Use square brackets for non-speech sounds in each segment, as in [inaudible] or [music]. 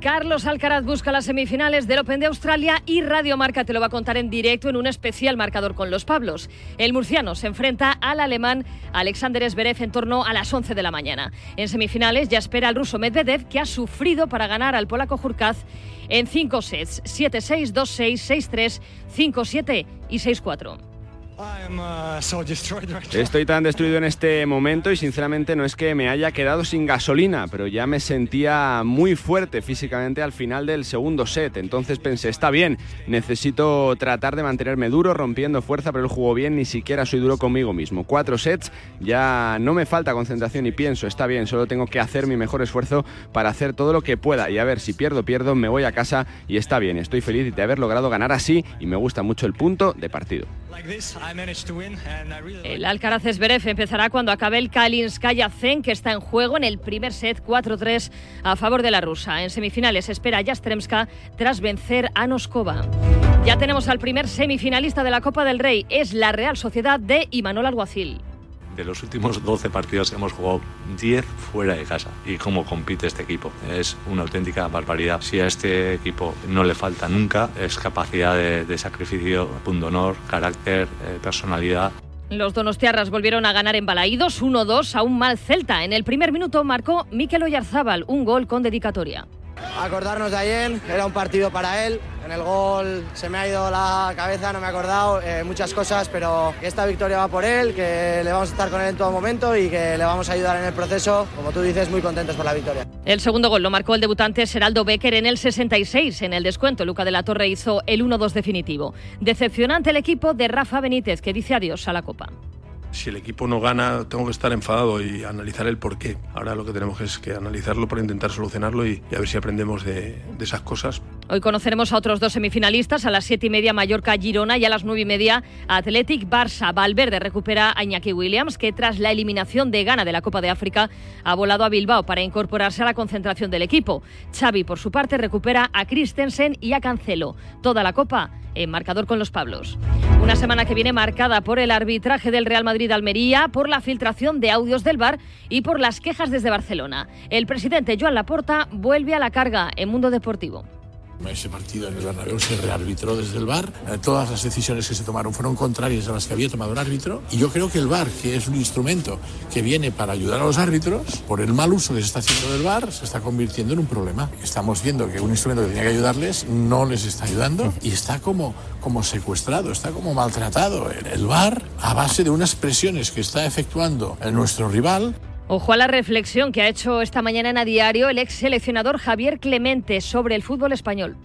Carlos Alcaraz busca las semifinales del Open de Australia y Radio Marca te lo va a contar en directo en un especial marcador con los Pablos. El murciano se enfrenta al alemán Alexander Zverev en torno a las 11 de la mañana. En semifinales ya espera al ruso Medvedev que ha sufrido para ganar al polaco Jurkaz en 5 sets, 7-6, 2-6, 6-3, 5-7 y 6-4. Estoy tan destruido en este momento y sinceramente no es que me haya quedado sin gasolina, pero ya me sentía muy fuerte físicamente al final del segundo set. Entonces pensé, está bien, necesito tratar de mantenerme duro, rompiendo fuerza, pero el juego bien, ni siquiera soy duro conmigo mismo. Cuatro sets, ya no me falta concentración y pienso, está bien, solo tengo que hacer mi mejor esfuerzo para hacer todo lo que pueda y a ver si pierdo, pierdo, me voy a casa y está bien, estoy feliz de haber logrado ganar así y me gusta mucho el punto de partido. El Alcaraz Zverev empezará cuando acabe el Kalinskaya Zen, que está en juego en el primer set 4-3 a favor de la rusa. En semifinales espera Jastremska tras vencer a Noskova. Ya tenemos al primer semifinalista de la Copa del Rey. Es la Real Sociedad de Imanol Alguacil de los últimos 12 partidos hemos jugado 10 fuera de casa. ¿Y cómo compite este equipo? Es una auténtica barbaridad. Si a este equipo no le falta nunca, es capacidad de, sacrificio, honor, carácter, eh, personalidad. Los donostiarras volvieron a ganar en Balaídos 1-2 a un mal Celta. En el primer minuto marcó Mikel Oyarzábal un gol con dedicatoria. Acordarnos de ayer, era un partido para él. El gol se me ha ido la cabeza, no me he acordado, eh, muchas cosas, pero esta victoria va por él, que le vamos a estar con él en todo momento y que le vamos a ayudar en el proceso. Como tú dices, muy contentos por la victoria. El segundo gol lo marcó el debutante Seraldo Becker en el 66. En el descuento, Luca de la Torre hizo el 1-2 definitivo. Decepcionante el equipo de Rafa Benítez, que dice adiós a la Copa si el equipo no gana, tengo que estar enfadado y analizar el por qué. Ahora lo que tenemos es que analizarlo para intentar solucionarlo y, a ver si aprendemos de, esas cosas. Hoy conoceremos a otros dos semifinalistas, a las siete y media Mallorca-Girona y a las nueve y media Athletic Barça. Valverde recupera a Iñaki Williams, que tras la eliminación de Ghana de la Copa de África ha volado a Bilbao para incorporarse a la concentración del equipo. Xavi, por su parte, recupera a Christensen y a Cancelo. Toda la Copa en marcador con los Pablos. Una semana que viene marcada por el arbitraje del Real Madrid Almería, por la filtración de audios del bar y por las quejas desde Barcelona. El presidente Joan Laporta vuelve a la carga en Mundo Deportivo. Ese partido en el Bernabéu se rearbitró desde el VAR. Eh, todas las decisiones que se tomaron fueron contrarias a las que había tomado el árbitro. Y yo creo que el VAR, que es un instrumento que viene para ayudar a los árbitros, por el mal uso que se está haciendo del VAR, se está convirtiendo en un problema. Estamos viendo que un instrumento que tenía que ayudarles no les está ayudando y está como, como secuestrado, está como maltratado. El VAR, a base de unas presiones que está efectuando nuestro rival, Ojo a la reflexión que ha hecho esta mañana en A Diario el ex seleccionador Javier Clemente sobre el fútbol español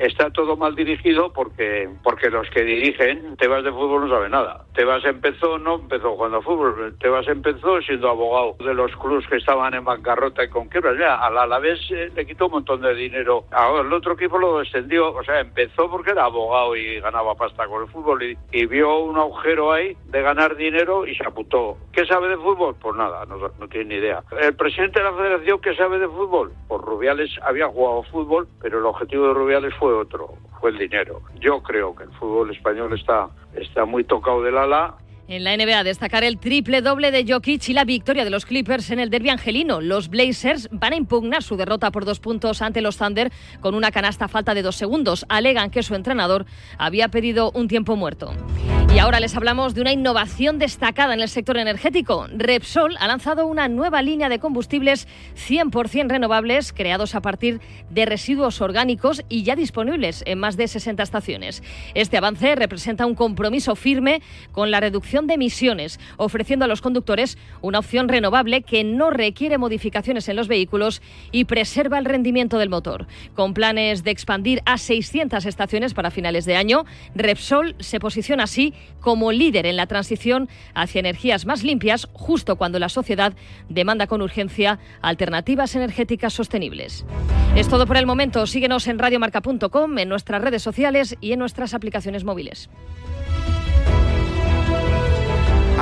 está todo mal dirigido porque porque los que dirigen Tebas de fútbol no sabe nada. Tebas empezó, no empezó jugando fútbol, Tebas empezó siendo abogado de los clubes que estaban en bancarrota y con quiebras. Ya, a la vez eh, le quitó un montón de dinero. Ahora el otro equipo lo descendió, o sea, empezó porque era abogado y ganaba pasta con el fútbol y, vio un agujero ahí de ganar dinero y se apuntó. ¿Qué sabe de fútbol? Pues nada, no, no tiene ni idea. El presidente de la federación, ¿qué sabe de fútbol? Pues Rubiales había jugado fútbol, pero el objetivo de Rubiales fue fue otro, fue el dinero. Yo creo que el fútbol español está, está muy tocado del ala en la NBA, destacar el triple doble de Jokic y la victoria de los Clippers en el derby angelino. Los Blazers van a impugnar su derrota por dos puntos ante los Thunder con una canasta falta de dos segundos. Alegan que su entrenador había pedido un tiempo muerto. Y ahora les hablamos de una innovación destacada en el sector energético. Repsol ha lanzado una nueva línea de combustibles 100% renovables creados a partir de residuos orgánicos y ya disponibles en más de 60 estaciones. Este avance representa un compromiso firme con la reducción de emisiones, ofreciendo a los conductores una opción renovable que no requiere modificaciones en los vehículos y preserva el rendimiento del motor. Con planes de expandir a 600 estaciones para finales de año, Repsol se posiciona así como líder en la transición hacia energías más limpias justo cuando la sociedad demanda con urgencia alternativas energéticas sostenibles. Es todo por el momento. Síguenos en radiomarca.com, en nuestras redes sociales y en nuestras aplicaciones móviles.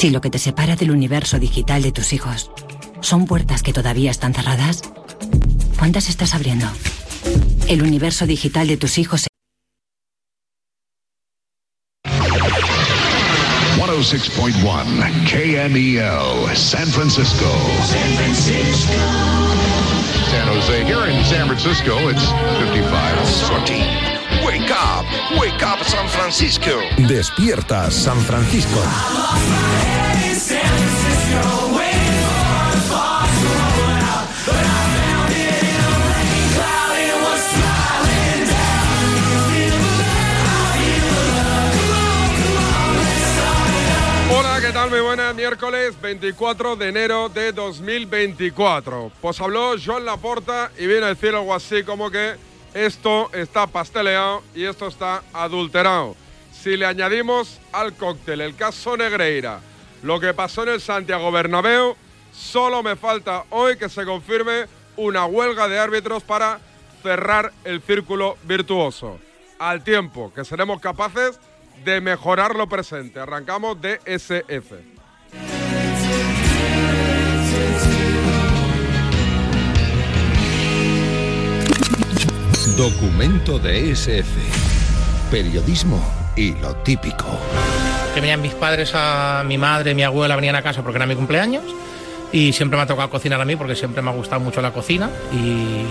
Si lo que te separa del universo digital de tus hijos son puertas que todavía están cerradas, ¿cuántas estás abriendo? El universo digital de tus hijos 106.1 KMEL, San Francisco. San Francisco. San Jose. Here in San Francisco, it's 55. Sorty. Wake up, wake up San Francisco. Despierta San Francisco. Hola, ¿qué tal? Muy buenas. Miércoles 24 de enero de 2024. Pues habló Joan Laporta y viene a decir algo así como que esto está pasteleado y esto está adulterado. Si le añadimos al cóctel el caso Negreira, lo que pasó en el Santiago Bernabéu, solo me falta hoy que se confirme una huelga de árbitros para cerrar el círculo virtuoso. Al tiempo que seremos capaces de mejorar lo presente. Arrancamos de SF. Documento de SF. Periodismo y lo típico. Que venían mis padres, a mi madre, mi abuela venían a casa porque era mi cumpleaños y siempre me ha tocado cocinar a mí porque siempre me ha gustado mucho la cocina y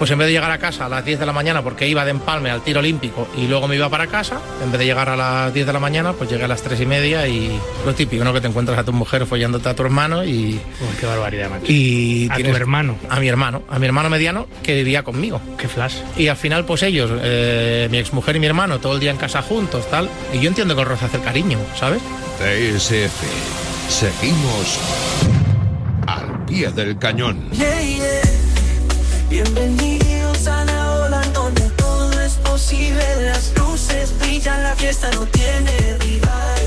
pues en vez de llegar a casa a las 10 de la mañana porque iba de empalme al tiro olímpico y luego me iba para casa, en vez de llegar a las 10 de la mañana pues llegué a las 3 y media y lo típico, ¿no? Que te encuentras a tu mujer follándote a tu hermano y... Uy, qué barbaridad, macho. Y a tienes- tu hermano. A mi hermano, a mi hermano mediano que vivía conmigo. Qué flash. Y al final, pues ellos, eh, mi exmujer y mi hermano, todo el día en casa juntos, tal. Y yo entiendo que el roce hace el cariño, ¿sabes? TSF. Seguimos al pie del cañón. Yeah, yeah. Bienvenidos a la ola donde todo es posible. Las luces brillan, la fiesta no tiene rival.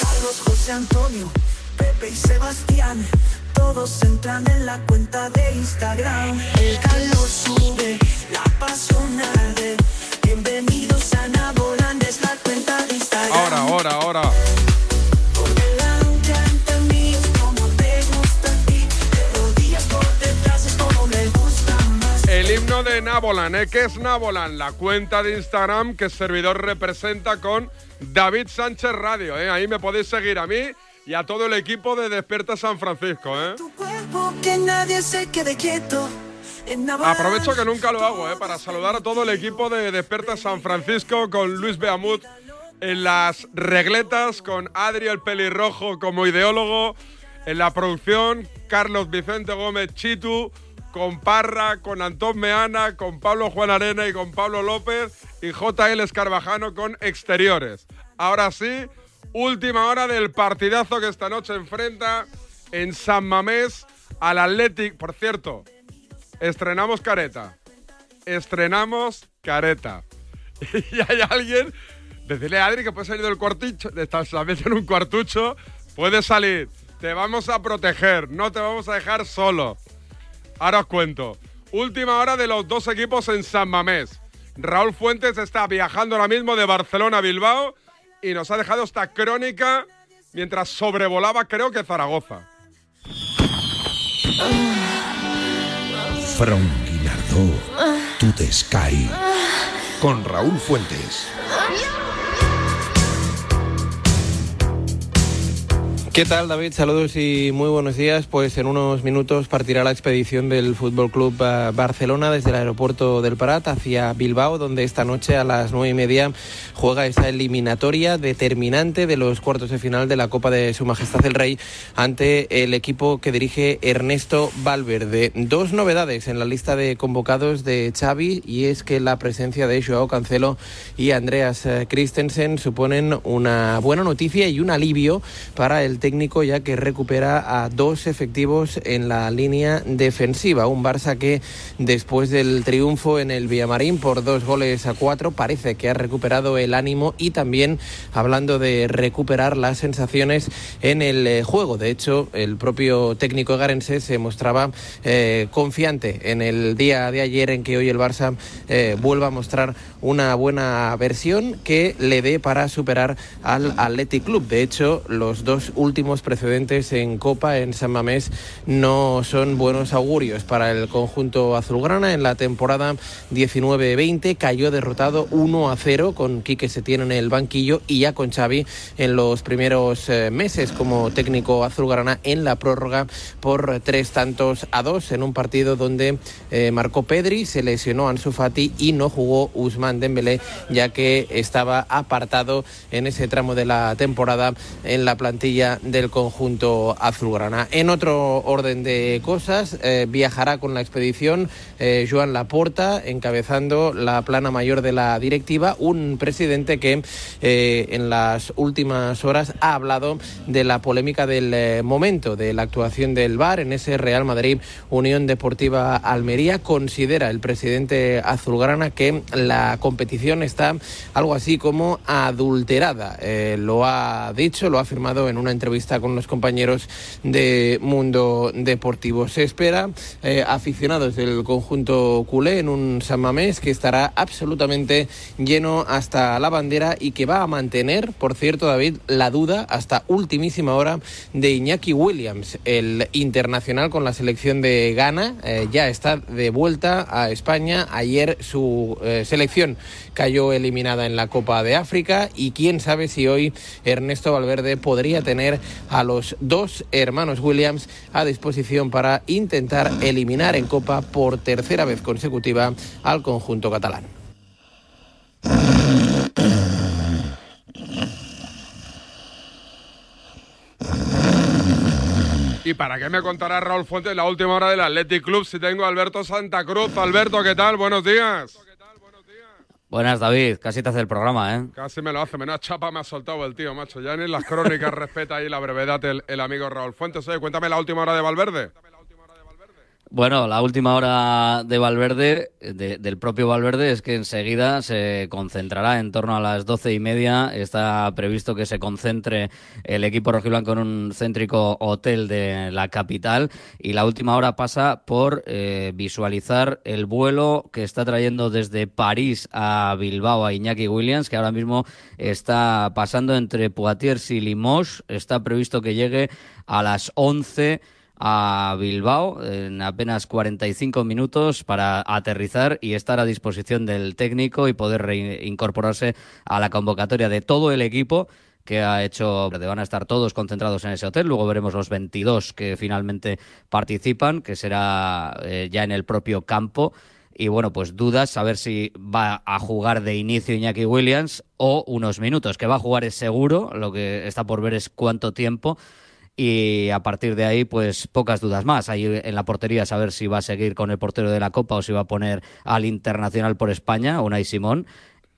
Carlos, José Antonio, Pepe y Sebastián. Todos entran en la cuenta de Instagram. El calor sube, la pasión arde. Bienvenidos a Naboland, es la cuenta de Instagram. Ahora, ahora, ahora. Nabolan, ¿eh? ¿Qué es Nabolan? La cuenta de Instagram que el servidor representa con David Sánchez Radio, ¿eh? Ahí me podéis seguir a mí y a todo el equipo de Despierta San Francisco, ¿eh? Cuerpo que nadie se quede quieto. En Navarra. Aprovecho que nunca lo hago, ¿eh? Para saludar a todo el equipo de Despierta San Francisco con Luis Beamut en las regletas, con Adri el pelirrojo como ideólogo, en la producción, Carlos Vicente Gómez Chitu, con Parra, con Antón Meana, con Pablo Juan Arena y con Pablo López y JL Escarbajano con exteriores. Ahora sí, última hora del partidazo que esta noche enfrenta en San Mamés al Athletic. Por cierto, estrenamos careta. Estrenamos careta. [laughs] Y hay alguien, decirle a Adri que puede salir del cuartucho, de estar en un cuartucho, puede salir. Te vamos a proteger, no te vamos a dejar solo. Ahora os cuento. Última hora de los dos equipos en San Mamés. Raúl Fuentes está viajando ahora mismo de Barcelona a Bilbao y nos ha dejado esta crónica mientras sobrevolaba, creo que Zaragoza. From Bernardo, tú te Sky. Con Raúl Fuentes. ¿Qué tal, David? Saludos y muy buenos días. Pues en unos minutos partirá la expedición del Fútbol Club eh, Barcelona desde el aeropuerto del Prat hacia Bilbao, donde esta noche a las nueve y media juega esa eliminatoria determinante de los cuartos de final de la Copa de Su Majestad el Rey ante el equipo que dirige Ernesto Valverde. Dos novedades en la lista de convocados de Xavi y es que la presencia de Joao Cancelo y Andreas eh, Christensen suponen una buena noticia y un alivio para el técnico ya que recupera a dos efectivos en la línea defensiva. Un Barça que después del triunfo en el Villamarín por dos goles a cuatro parece que ha recuperado el ánimo y también hablando de recuperar las sensaciones en el eh, juego. De hecho, el propio técnico garense se mostraba eh, confiante en el día de ayer en que hoy el Barça eh, vuelva a mostrar una buena versión que le dé para superar al Athletic Club. De hecho, los dos últimos últimos precedentes en Copa en San Mamés no son buenos augurios para el conjunto azulgrana. En la temporada 19-20 cayó derrotado 1 a 0 con Quique Setién en el banquillo y ya con Xavi en los primeros eh, meses como técnico azulgrana en la prórroga por tres tantos a dos en un partido donde eh, marcó Pedri, se lesionó Ansu Fati y no jugó Usman Dembélé ya que estaba apartado en ese tramo de la temporada en la plantilla del conjunto azulgrana. En otro orden de cosas, eh, viajará con la expedición eh, Joan Laporta, encabezando la plana mayor de la directiva, un presidente que eh, en las últimas horas ha hablado de la polémica del momento, de la actuación del VAR en ese Real Madrid Unión Deportiva Almería. Considera el presidente azulgrana que la competición está algo así como adulterada. lo ha dicho, lo ha afirmado en una entrevista con los compañeros de Mundo Deportivo. Se espera eh, aficionados del conjunto culé en un San Mamés que estará absolutamente lleno hasta la bandera y que va a mantener, por cierto, David, la duda hasta ultimísima hora de Iñaki Williams, el internacional con la selección de Ghana. Eh, ya está de vuelta a España. Ayer su eh, selección cayó eliminada en la Copa de África y quién sabe si hoy Ernesto Valverde podría tener a los dos hermanos Williams a disposición para intentar eliminar en Copa por tercera vez consecutiva al conjunto catalán. ¿Y para qué me contará Raúl Fuentes la última hora del Athletic Club si tengo a Alberto Santa Cruz? Alberto, ¿qué tal? Buenos días. Buenas, David. Casi te hace el programa, ¿eh? Casi me lo hace. Menos chapa me ha soltado el tío, macho. Ya ni las crónicas [laughs] respeta ahí la brevedad el, el amigo Raúl Fuentes. Oye, cuéntame la última hora de Valverde. Bueno, la última hora de Valverde, del propio Valverde, es que enseguida se concentrará en torno a las doce y media. Está previsto que se concentre el equipo rojiblanco en un céntrico hotel de la capital. Y la última hora pasa por eh, visualizar el vuelo que está trayendo desde París a Bilbao a Iñaki Williams, que ahora mismo está pasando entre Poitiers y Limoges. Está previsto que llegue a las once a Bilbao en apenas 45 minutos para aterrizar y estar a disposición del técnico y poder reincorporarse a la convocatoria de todo el equipo que ha hecho, van a estar todos concentrados en ese hotel, luego veremos los 22 que finalmente participan, que será eh, ya en el propio campo. Y bueno, pues dudas, a ver si va a jugar de inicio Iñaki Williams o unos minutos. Que va a jugar es seguro, lo que está por ver es cuánto tiempo y a partir de ahí, pues pocas dudas más. Ahí en la portería saber si va a seguir con el portero de la Copa o si va a poner al Internacional por España, Unai Simón.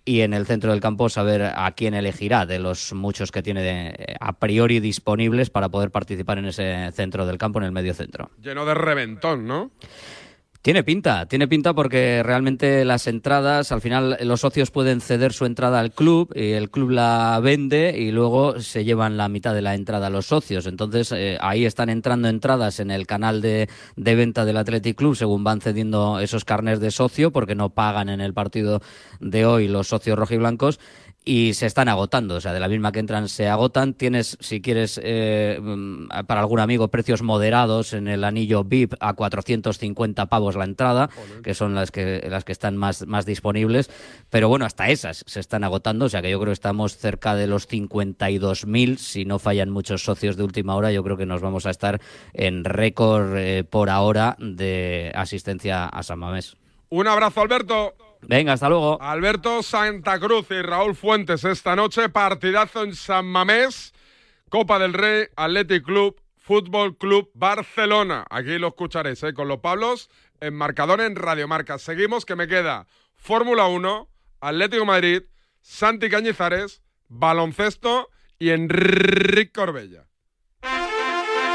Y en el centro del campo saber a quién elegirá de los muchos que tiene a priori disponibles para poder participar en ese centro del campo, en el medio centro. Lleno de reventón, ¿no? Tiene pinta, tiene pinta porque realmente las entradas, al final los socios pueden ceder su entrada al club y el club la vende y luego se llevan la mitad de la entrada a los socios. Entonces eh, ahí están entrando entradas en el canal de, de, venta del Athletic Club según van cediendo esos carnes de socio porque no pagan en el partido de hoy los socios rojiblancos y se están agotando. O sea, de la misma que entran se agotan. Tienes, si quieres, eh, mm, para algún amigo, precios moderados en el anillo VIP a 450 pavos la entrada, que son las que, las que están más, más disponibles. Pero bueno, hasta esas se están agotando. O sea que yo creo que estamos cerca de los 52.000. Si no fallan muchos socios de última hora, yo creo que nos vamos a estar en récord eh, por ahora de asistencia a San Mamés. Un abrazo, Alberto. Venga, hasta luego. Alberto Santa Cruz y Raúl Fuentes esta noche, partidazo en San Mamés, Copa del Rey, Athletic Club, Fútbol Club Barcelona. Aquí lo escucharéis ¿eh? con los Pablos en marcador en Radiomarca. Seguimos que me queda Fórmula 1, Atlético Madrid, Santi Cañizares, baloncesto y Enrique Corbella.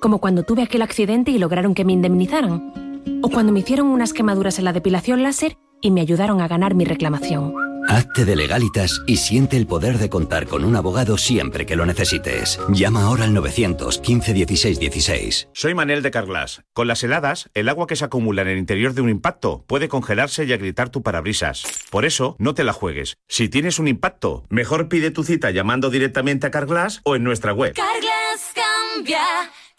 como cuando tuve aquel accidente y lograron que me indemnizaran, o cuando me hicieron unas quemaduras en la depilación láser y me ayudaron a ganar mi reclamación. Hazte de legalitas y siente el poder de contar con un abogado siempre que lo necesites. Llama ahora al 915 16 16. Soy Manel de Carglass. Con las heladas, el agua que se acumula en el interior de un impacto puede congelarse y agrietar tu parabrisas. Por eso, no te la juegues. Si tienes un impacto, mejor pide tu cita llamando directamente a Carglass o en nuestra web. Carglass cambia.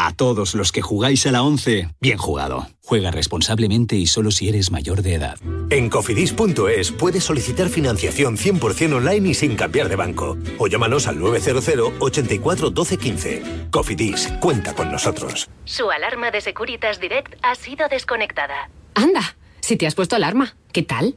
A todos los que jugáis a la 11, bien jugado. Juega responsablemente y solo si eres mayor de edad. En cofidis.es puedes solicitar financiación 100% online y sin cambiar de banco. O llámanos al 900 84 12 15. Cofidis, cuenta con nosotros. Su alarma de Securitas Direct ha sido desconectada. Anda, si te has puesto alarma, ¿qué tal?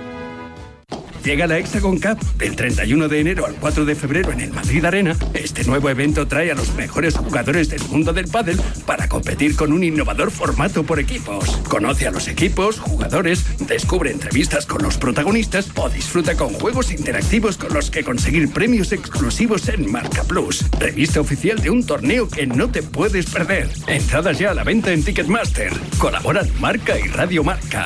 Llega la Hexagon Cup del 31 de enero al 4 de febrero en el Madrid Arena. Este nuevo evento trae a los mejores jugadores del mundo del pádel para competir con un innovador formato por equipos. Conoce a los equipos, jugadores, descubre entrevistas con los protagonistas o disfruta con juegos interactivos con los que conseguir premios exclusivos en Marca Plus, revista oficial de un torneo que no te puedes perder. Entradas ya a la venta en Ticketmaster. Colaboran Marca y Radio Marca.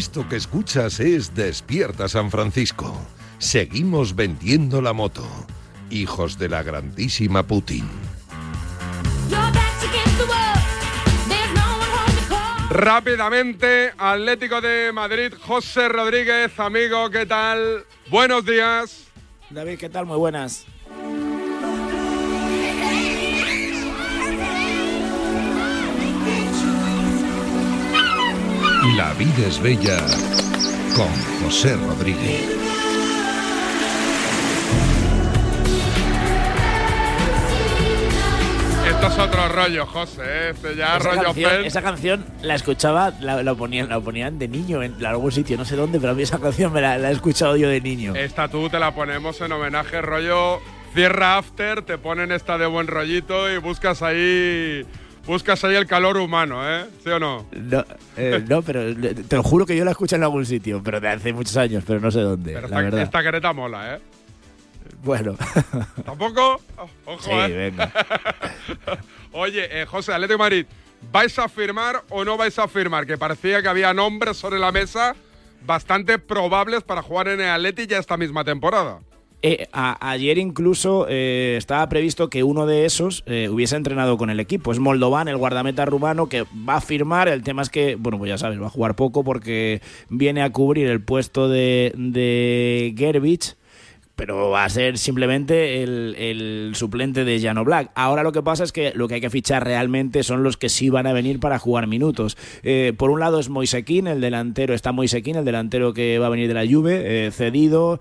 Esto que escuchas es Despierta San Francisco. Seguimos vendiendo la moto. Hijos de la grandísima Putin. Rápidamente, Atlético de Madrid, José Rodríguez, amigo, ¿qué tal? Buenos días. David, ¿qué tal? Muy buenas. La vida es bella con José Rodríguez. Esto es otro rollo, José. ¿eh? Este ya Esa rollo canción, Pels. esa canción la escuchaba, la, la ponían, la ponían de niño en algún sitio, no sé dónde, pero a mí esa canción me la, la he escuchado yo de niño. Esta tú te la ponemos en homenaje, rollo cierra after, te ponen esta de buen rollito y buscas ahí. Buscas ahí el calor humano, ¿eh? ¿Sí o no? No, eh, no, pero te lo juro que yo la escuché en algún sitio, pero de hace muchos años, pero no sé dónde, Pero la esta, verdad. esta careta mola, ¿eh? Bueno, [laughs] ¿Tampoco? Oh, Ojo, sí, ¿eh? venga. [laughs] Oye, eh, José, Atlético de Madrid, ¿vais a firmar o no vais a firmar? Que parecía que había nombres sobre la mesa bastante probables para jugar en el Atleti ya esta misma temporada. Eh, a- ayer incluso eh, estaba previsto que uno de esos eh, hubiese entrenado con el equipo. Es Moldovan, el guardameta rumano, que va a firmar. El tema es que, bueno, pues ya sabes, va a jugar poco porque viene a cubrir el puesto de, de Gerbich pero va a ser simplemente el, el suplente de Jano Black. Ahora lo que pasa es que lo que hay que fichar realmente son los que sí van a venir para jugar minutos. Eh, por un lado es Moisequín, el delantero, está Moisequín, el delantero que va a venir de la Juve, cedido.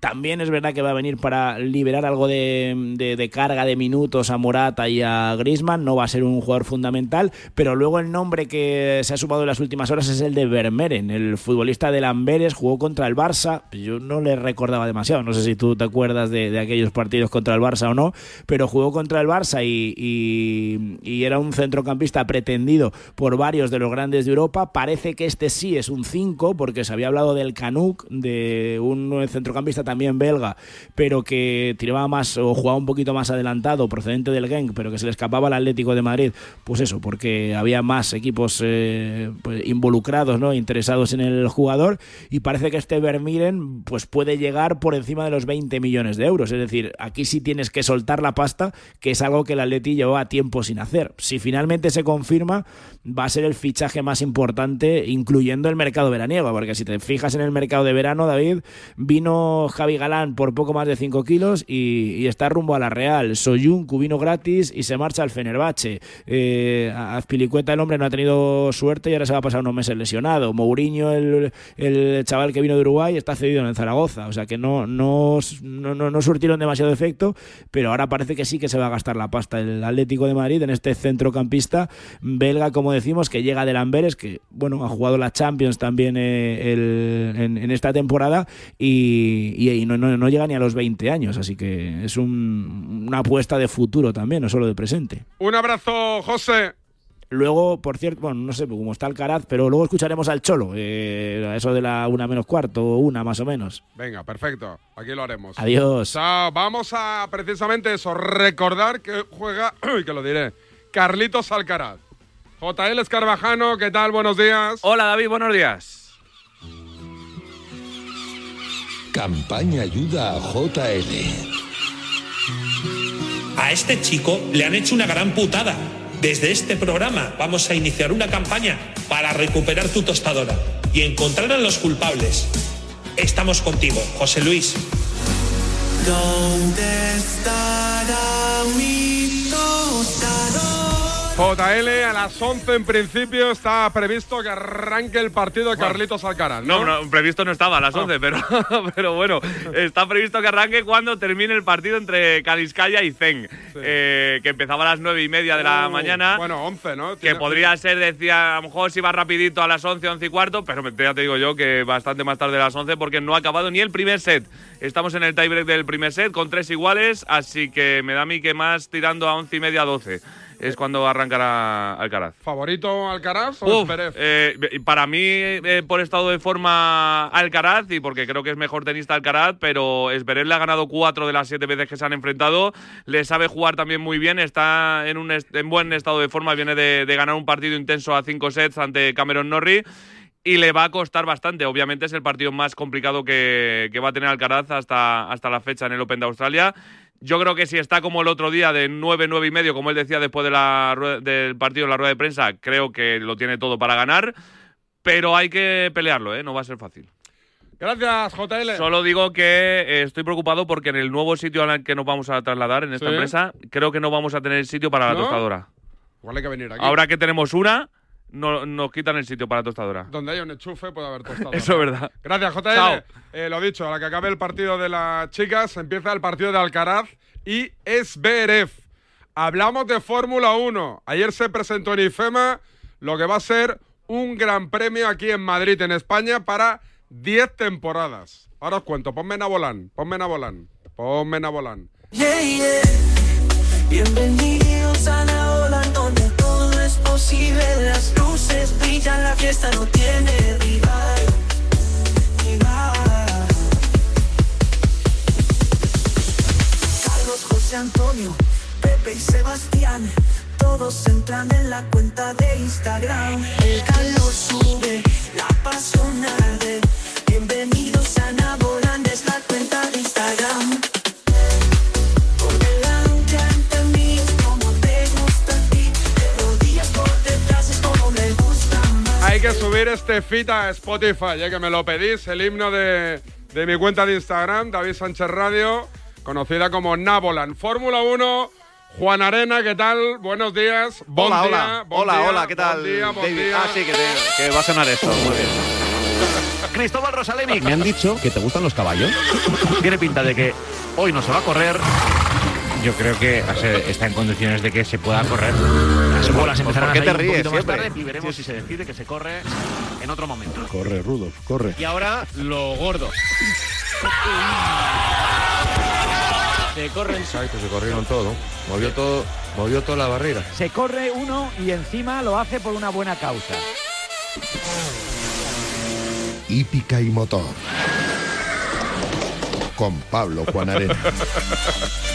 También es verdad que va a venir para liberar algo de, de- carga de minutos a Morata y a Griezmann. No va a ser un jugador fundamental, pero luego el nombre que se ha sumado en las últimas horas es el de Vermeeren, el futbolista del Amberes, jugó contra el Barça. Yo no le recordaba demasiado, no sé si tú te acuerdas de, de aquellos partidos contra el Barça o no, pero jugó contra el Barça y, y- y era un centrocampista pretendido por varios de los grandes de Europa. Parece que este sí es un 5, porque se había hablado del Canuck, de un centrocampista también belga, pero que tiraba más o jugaba un poquito más adelantado, procedente del Genk, pero que se le escapaba al Atlético de Madrid. Pues eso, porque había más equipos eh, pues, involucrados, ¿no? interesados en el jugador, y parece que este Vermiren pues, puede llegar por encima de los 20 millones de euros. Es decir, aquí sí tienes que soltar la pasta, que es algo que el Atleti llevaba tiempo sin hacer. Si finalmente se confirma, va a ser el fichaje más importante, incluyendo el mercado veraniego, porque si te fijas en el mercado de verano, David, vino Javi Galán por poco más de 5 kilos y, está rumbo a la Real. Soyuncu vino gratis y se marcha al Fenerbahce. Eh, Azpilicueta, el hombre, no ha tenido suerte y ahora se va a pasar unos meses lesionado. Mourinho, el, el chaval que vino de Uruguay, está cedido en Zaragoza. O sea que no, no, no, no, no surtieron demasiado efecto, pero ahora parece que sí que se va a gastar la pasta el Atlético de Madrid en este centrocampista belga, como decimos, que llega del Amberes, que bueno, ha jugado la Champions también eh, el- en, en esta temporada y, y- y no, no- no llega ni a los 20 años, así que es un- una apuesta de futuro también, no solo de presente. Un abrazo, José. Luego, por cierto, bueno, no sé cómo está Alcaraz, pero luego escucharemos al Cholo, eh, eso de la una menos cuarto, una más o menos. Venga, perfecto. Aquí lo haremos. Adiós. Chao. Vamos a precisamente eso, recordar que juega, uy, [clears throat] que lo diré, Carlitos Alcaraz. JL Escarvajano, ¿qué tal? Buenos días. Hola David, buenos días. Campaña ayuda a JL. A este chico le han hecho una gran putada. Desde este programa vamos a iniciar una campaña para recuperar tu tostadora y encontrar a los culpables. Estamos contigo, José Luis. ¿Dónde estará mi? JL, a las 11 en principio está previsto que arranque el partido de Carlitos Alcaraz, ¿no? No, no, previsto no estaba a las Ah. 11, pero, [laughs] pero bueno, está previsto que arranque cuando termine el partido entre Cadizcaya y Zen, eh, que empezaba a las 9 y media de la Uh, mañana. Bueno, 11, ¿no? Que Tiene- podría ser, decía, a lo mejor si va rapidito a las 11, 11 y cuarto, pero ya te digo yo que bastante más tarde a las 11 porque no ha acabado ni el primer set. Estamos en el tiebreak del primer set con tres iguales, así que me da a mí que más tirando a 11 y media, 12 es cuando arrancará Alcaraz. ¿Favorito Alcaraz o Uf, eh, para mí, eh, por estado de forma Alcaraz, y porque creo que es mejor tenista Alcaraz, pero Zverev le ha ganado cuatro de las siete veces que se han enfrentado. Le sabe jugar también muy bien, está en un est- en buen estado de forma, viene de, de ganar un partido intenso a cinco sets ante Cameron Norrie. Y le va a costar bastante. Obviamente es el partido más complicado que, que va a tener Alcaraz hasta, hasta la fecha en el Open de Australia. Yo creo que si está como el otro día de 9, 9 y medio, como él decía después de la, rueda- del partido en la rueda de prensa, creo que lo tiene todo para ganar. Pero hay que pelearlo, ¿eh? No va a ser fácil. Gracias, JL. Solo digo que eh, estoy preocupado porque en el nuevo sitio al que nos vamos a trasladar, en esta Sí. empresa, creo que no vamos a tener sitio para la tostadora. Igual hay que venir aquí. Ahora que tenemos una, no, nos quitan el sitio para la tostadora. Donde haya un enchufe puede haber tostadora. [laughs] Eso es verdad. Gracias, JL. Chao. Eh, lo dicho, a la que acabe el partido de las chicas, empieza el partido de Alcaraz y Esberev. Hablamos de Fórmula 1. Ayer se presentó en IFEMA lo que va a ser un gran premio aquí en Madrid, en España, para 10 temporadas. Ahora os cuento, ponme Nabolán, ponme Nabolán, ponme Nabolán. Yeah, yeah. Bienvenidos a la es posible. Las luces brillan, la fiesta no tiene rival. rival. Carlos, José Antonio, Pepe y Sebastián. Todos entran en la cuenta de Instagram. El calor sube, la pasión arde. Bienvenidos a Naboland, subir este fit a Spotify, ya que me lo pedís, el himno de, de mi cuenta de Instagram, David Sánchez Radio, conocida como Nabolan. Fórmula 1, Juan Arena, ¿qué tal? Buenos días. Bon hola, día, hola. bon hola, día, hola, ¿qué tal? Bon día, bon David? día. Ah, sí, que, te- que va a sonar esto. Muy bien. [laughs] Cristóbal Rosalemi. Me han dicho que te gustan los caballos. Tiene pinta de que hoy no se va a correr. Yo creo que está en condiciones de que se pueda correr. Las bolas empezarán ¿Por qué a te salir un ríes poquito más siempre? tarde Y veremos si se decide que se corre en otro momento. Corre, Rudolf, corre. Y ahora lo gordo. Se corren. Exacto, se corrieron todo. Movió todo, movió toda la barrera. Se corre uno y encima lo hace por una buena causa. Hípica y motor. Con Pablo Juan Arena. [laughs]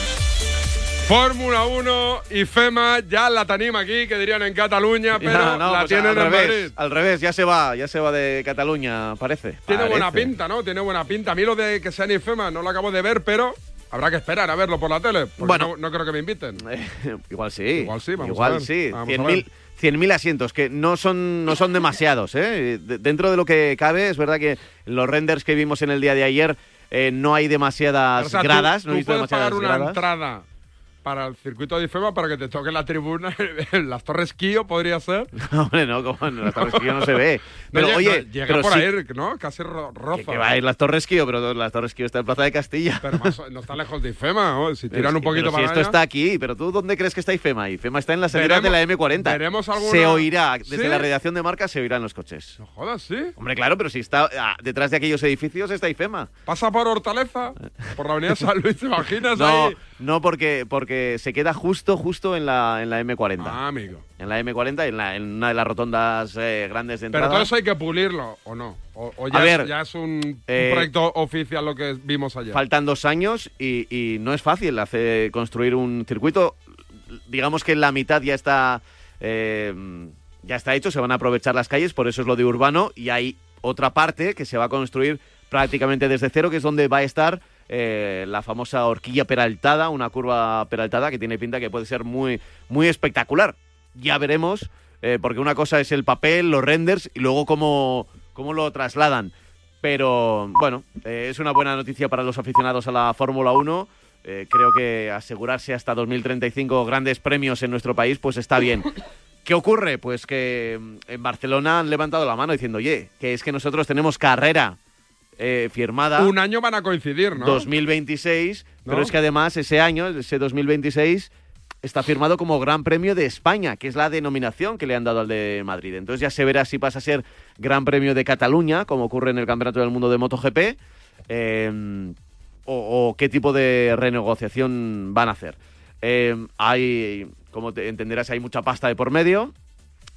Fórmula 1 y FEMA, ya la tenemos aquí, que dirían en Cataluña, pero No, no, la pues tienen al en revés, Madrid. al revés, ya se va, ya se va de Cataluña, parece. Tiene buena pinta, ¿no? Tiene buena pinta. A mí lo de que sea en IFEMA no lo acabo de ver, pero habrá que esperar a verlo por la tele. Bueno. no, no creo que me inviten. [laughs] Igual sí. Igual sí, vamos a Igual ver. sí. Vamos a 100.000 ver. 100.000 asientos, que no son, no son demasiados. ¿eh? De- dentro de lo que cabe, es verdad que los renders que vimos en el día de ayer eh, no hay demasiadas O sea, tú- gradas. tú, no he visto puedes pagar demasiadas una gradas. entrada para el circuito de IFEMA para que te toque la tribuna [laughs] las Torres Quío, podría ser. [laughs] Hombre, no, como las Torres Quío no se ve. [laughs] Pero oye, no, llega pero por sí- ahí, ¿no? Casi ro- roza. que va a ir las Torres Quío, pero las Torres Quío está en Plaza de Castilla. Pero más- no está lejos de IFEMA, ¿no? Si tiran un poquito pero para si esto allá. está aquí, pero tú ¿dónde crees que está IFEMA? IFEMA está en la salida de la Veremos- M40. veremos alguna- Se oirá, desde ¿Sí? la redacción de marca se oirán los coches. No jodas, ¿sí? Hombre, claro, pero si está ah, detrás de aquellos edificios está IFEMA. ¿Pasa por Hortaleza? ¿Por la avenida San Luis, te imaginas No, ahí? no porque, porque se queda justo, justo en la, en la M40. Ah, amigo. En la M40, en, la- en una de las rotondas eh, grandes de Pero entrada. todo eso hay que pulirlo, ¿o no? ¿O, o ya, A es, ver, ya es un, un eh, proyecto oficial lo que vimos ayer? Faltan dos años y, y no es fácil hacer, construir un circuito. Digamos que la mitad ya está, eh, ya está hecho, se van a aprovechar las calles, por eso es lo de urbano, y hay otra parte que se va a construir prácticamente desde cero, que es donde va a estar eh, la famosa horquilla peraltada, una curva peraltada que tiene pinta que puede ser muy, muy espectacular. Ya veremos, eh, porque una cosa es el papel, los renders y luego cómo, cómo lo trasladan. Pero bueno, eh, es una buena noticia para los aficionados a la Fórmula 1. Eh, creo que asegurarse hasta 2035 grandes premios en nuestro país, pues está bien. ¿Qué ocurre? Pues que mm, en Barcelona han levantado la mano diciendo, oye, que es que nosotros tenemos carrera eh, firmada. Un año van a coincidir, ¿no? 2026, pero es que además ese año, ese 2026, está firmado como Gran Premio de España, que es la denominación que le han dado al de Madrid. Entonces ya se verá si pasa a ser Gran Premio de Cataluña, como ocurre en el Campeonato del Mundo de MotoGP, eh, o, o qué tipo de renegociación van a hacer. Eh, hay, como te entenderás, hay mucha pasta de por medio.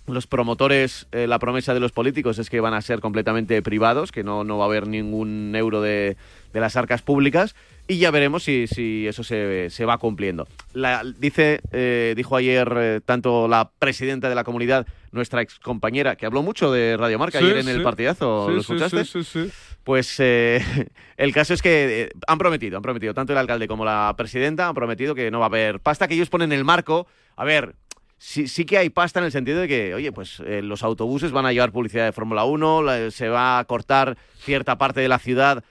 Los promotores, eh, la promesa de los políticos es que van a ser completamente privados, que no, no va a haber ningún euro de, de las arcas públicas y ya veremos si, si eso se, se va cumpliendo. La- dice, eh, dijo ayer eh, tanto la presidenta de la comunidad, nuestra ex compañera, que habló mucho de Radio Marca Sí, ayer en el partidazo, Sí, ¿lo sí, escuchaste? sí, sí, sí. Pues [laughs] el caso es que han prometido, han prometido, tanto el alcalde como la presidenta han prometido que no va a haber pasta, que ellos ponen el marco. A ver, sí, sí que hay pasta en el sentido de que, oye, pues eh, los autobuses van a llevar publicidad de Fórmula 1, la- se va a cortar cierta parte de la ciudad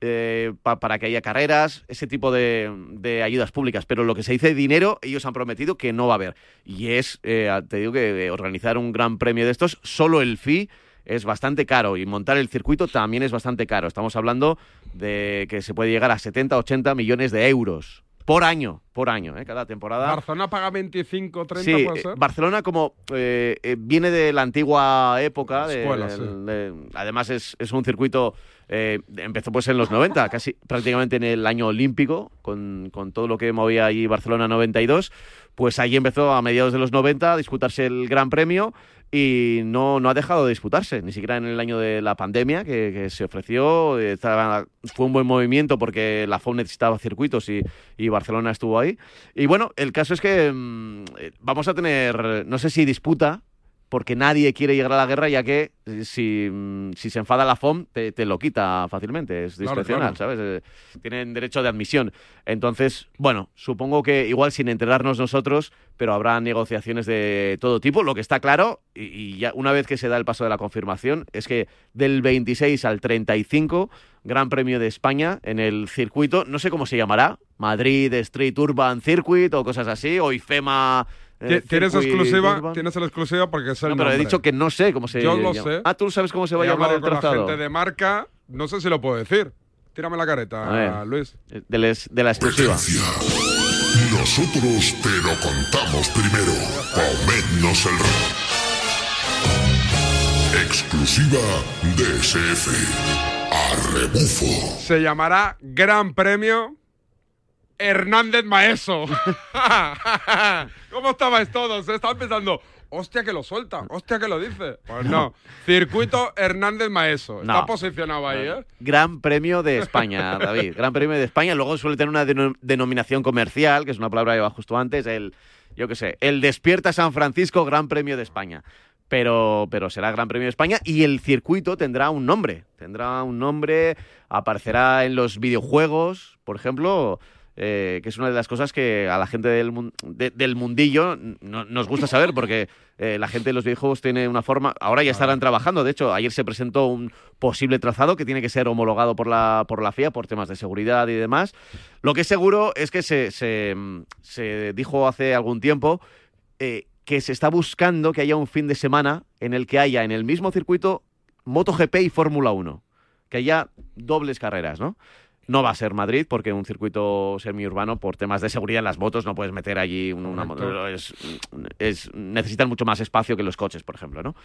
eh, pa- para que haya carreras, ese tipo de, de ayudas públicas. Pero lo que se dice de dinero, ellos han prometido que no va a haber. Y es, eh, te digo que eh, organizar un gran premio de estos, solo el fee es bastante caro y montar el circuito también es bastante caro. Estamos hablando de que se puede llegar a 70, 80 millones de euros por año, por año, ¿eh? cada temporada. Barcelona paga 25, 30, Sí, puede eh, ser. Barcelona como eh, eh, viene de la antigua época, de- Escuela, del- sí. de- además es, es un circuito, eh, empezó pues en los 90, casi prácticamente en el año olímpico, con, con todo lo que movía allí Barcelona 92, pues ahí empezó a mediados de los 90 a disputarse el Gran Premio y no, no ha dejado de disputarse, ni siquiera en el año de la pandemia que, se ofreció. fue un buen movimiento porque la FOM necesitaba circuitos y, y Barcelona estuvo ahí. Y bueno, el caso es que mm, eh, vamos a tener, no sé si disputa, porque nadie quiere llegar a la guerra, ya que eh, si, mm, si se enfada la FOM, te, te lo quita fácilmente, es discrecional, claro. ¿sabes? Eh, tienen derecho de admisión. Entonces, bueno, supongo que igual sin enterarnos nosotros, pero habrá negociaciones de todo tipo. Lo que está claro, y, y ya una vez que se da el paso de la confirmación, es que del 26 al 35, Gran Premio de España en el circuito, no sé cómo se llamará, Madrid Street Urban Circuit o cosas así, o IFEMA. Eh, Ti- Tienes exclusiva, Urban. tienes la exclusiva porque es el No, pero he nombre. dicho que no sé cómo se Yo lo llama. sé. Ah, tú sabes cómo se va a He llamar el con la gente de marca, no sé si lo puedo decir. Tírame la A careta, ver. Luis. De, les- de la exclusiva. Nosotros te lo contamos primero. Comédnos el rey. Exclusiva DSF. A rebufo. Se llamará Gran Premio Hernández Maeso. [laughs] ¿Cómo estabais todos? Estaban pensando, hostia que lo suelta, hostia que lo dice. Pues no. Circuito Hernández Maeso. Está posicionado ahí, ¿eh? Gran Premio de España, [laughs] David. Gran Premio de España. Luego suele tener una deno- denominación comercial, que es una palabra que iba justo antes, el, yo qué sé, el Despierta San Francisco Gran Premio de España. Pero, pero será Gran Premio de España y el circuito tendrá un nombre. Tendrá un nombre, aparecerá en los videojuegos, por ejemplo, eh, que es una de las cosas que a la gente del, mun- de- del mundillo no- nos gusta saber, porque eh, la gente de los videojuegos tiene una forma. Ahora ya estarán trabajando. De hecho, ayer se presentó un posible trazado que tiene que ser homologado por la, por la FIA por temas de seguridad y demás. Lo que es seguro es que se, se, mm, se dijo hace algún tiempo eh, que se está buscando que haya un fin de semana en el que haya en el mismo circuito MotoGP y Fórmula 1. Que haya dobles carreras, ¿no? No va a ser Madrid porque un circuito semiurbano por temas de seguridad en las motos no puedes meter allí un- una moto. Es, es- necesitan mucho más espacio que los coches, por ejemplo, ¿no?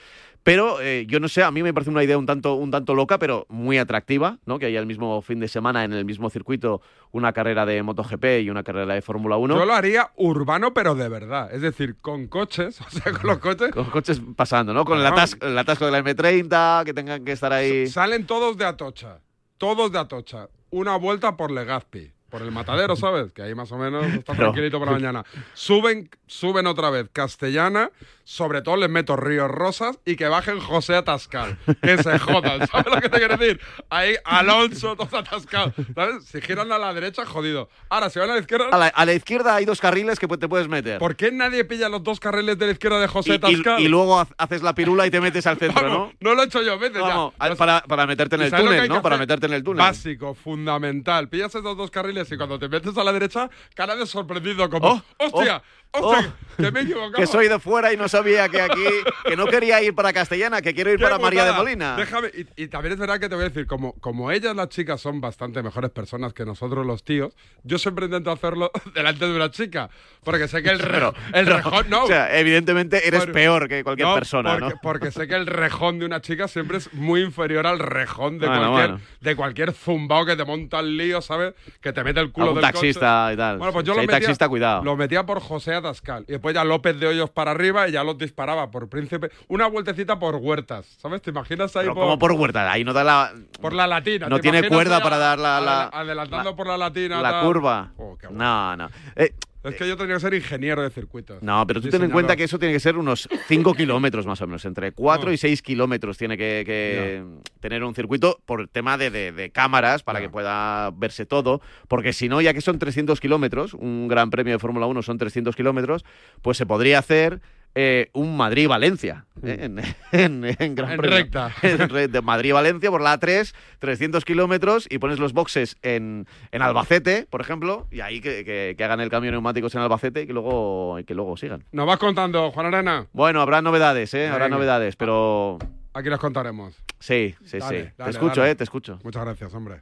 Pero eh, yo no sé, a mí me parece una idea un tanto, un tanto loca, pero muy atractiva, ¿no? Que haya el mismo fin de semana en el mismo circuito una carrera de MotoGP y una carrera de Fórmula 1. Yo lo haría urbano, pero de verdad. Es decir, con coches, [laughs] o sea, con los coches. Con coches pasando, ¿no? Con el, atasco, el atasco de la M30, que tengan que estar ahí. Salen todos de Atocha. Todos de Atocha. Una vuelta por Legazpi. Por el matadero, ¿sabes? Que ahí más o menos está Pero- tranquilito por la mañana. Suben, suben otra vez Castellana. Sobre todo les meto Ríos Rosas y que bajen José Atascal. Que se jodan. [laughs] ¿Sabes lo que te quiero decir? Ahí Alonso, todos atascados. ¿Sabes? Si giran a la derecha, jodido. Ahora, si van a la izquierda. A la, a la izquierda hay dos carriles que te puedes meter. ¿Por qué nadie pilla los dos carriles de la izquierda de y, José y- Atascal? y luego ha- haces la pirula y te metes al centro, Vamos, ¿no? No lo he hecho yo veces Vamos, ya. para, para meterte en ¿Y el túnel, ¿no? Para meterte en el túnel. Básico, fundamental. Pillas esos dos carriles y cuando te metes a la derecha, cara de sorprendido, como, ¡hostia! oh, ¡hostia! [laughs] que me he equivocado. Que soy de fuera y no sabía que aquí, que no quería ir para Castellana, que quiero ir ¡Qué para María de putada! Molina. Déjame, y, y también es verdad que te voy a decir, como, como ellas, las chicas, son bastante mejores personas que nosotros los tíos, yo siempre intento hacerlo [laughs] delante de una chica. Porque sé que el, re- el rejón. No, O sea, evidentemente eres Por- peor que cualquier no, persona, porque, ¿no? Porque sé que el rejón de una chica siempre es muy inferior al rejón de, Bueno, cualquier, bueno. de cualquier zumbao que te monta el lío, ¿sabes? Que te mete el culo Algún del taxista coche. y tal. Bueno, pues yo Si lo metía, taxista, cuidado. Lo metía por José Atascal. Y después ya López de Hoyos para arriba y ya los disparaba por Príncipe. Una vueltecita por Huertas, ¿sabes? ¿Te imaginas ahí Pero por, como por huerta, ahí no da la, por la latina? no ¿Te tiene cuerda para dar la- la- adela- Adelantando por la latina. la curva. Oh, no, no. Eh, Es que yo tenía que ser ingeniero de circuitos. No, pero tú ten en cuenta que eso tiene que ser unos 5 kilómetros más o menos. Entre 4 No. y 6 kilómetros tiene que, que tener un circuito por tema de, de- de cámaras para que pueda verse todo. Porque si no, ya que son 300 kilómetros, un gran premio de Fórmula 1 son 300 kilómetros, pues se podría hacer eh, un Madrid-Valencia. ¿eh? En, [laughs] en- en Gran En recta. [laughs] De Madrid-Valencia por la A3, 300 kilómetros, y pones los boxes en, en Albacete, por ejemplo, y ahí que, que- que hagan el cambio neumáticos en Albacete y que luego, y que luego sigan. Nos vas contando, Juan Arena. Bueno, habrá novedades, ¿eh? Habrá novedades, pero... Aquí las contaremos. Sí, sí, Dale, sí. dale, te escucho, dale. ¿eh? Te escucho. Muchas gracias, hombre.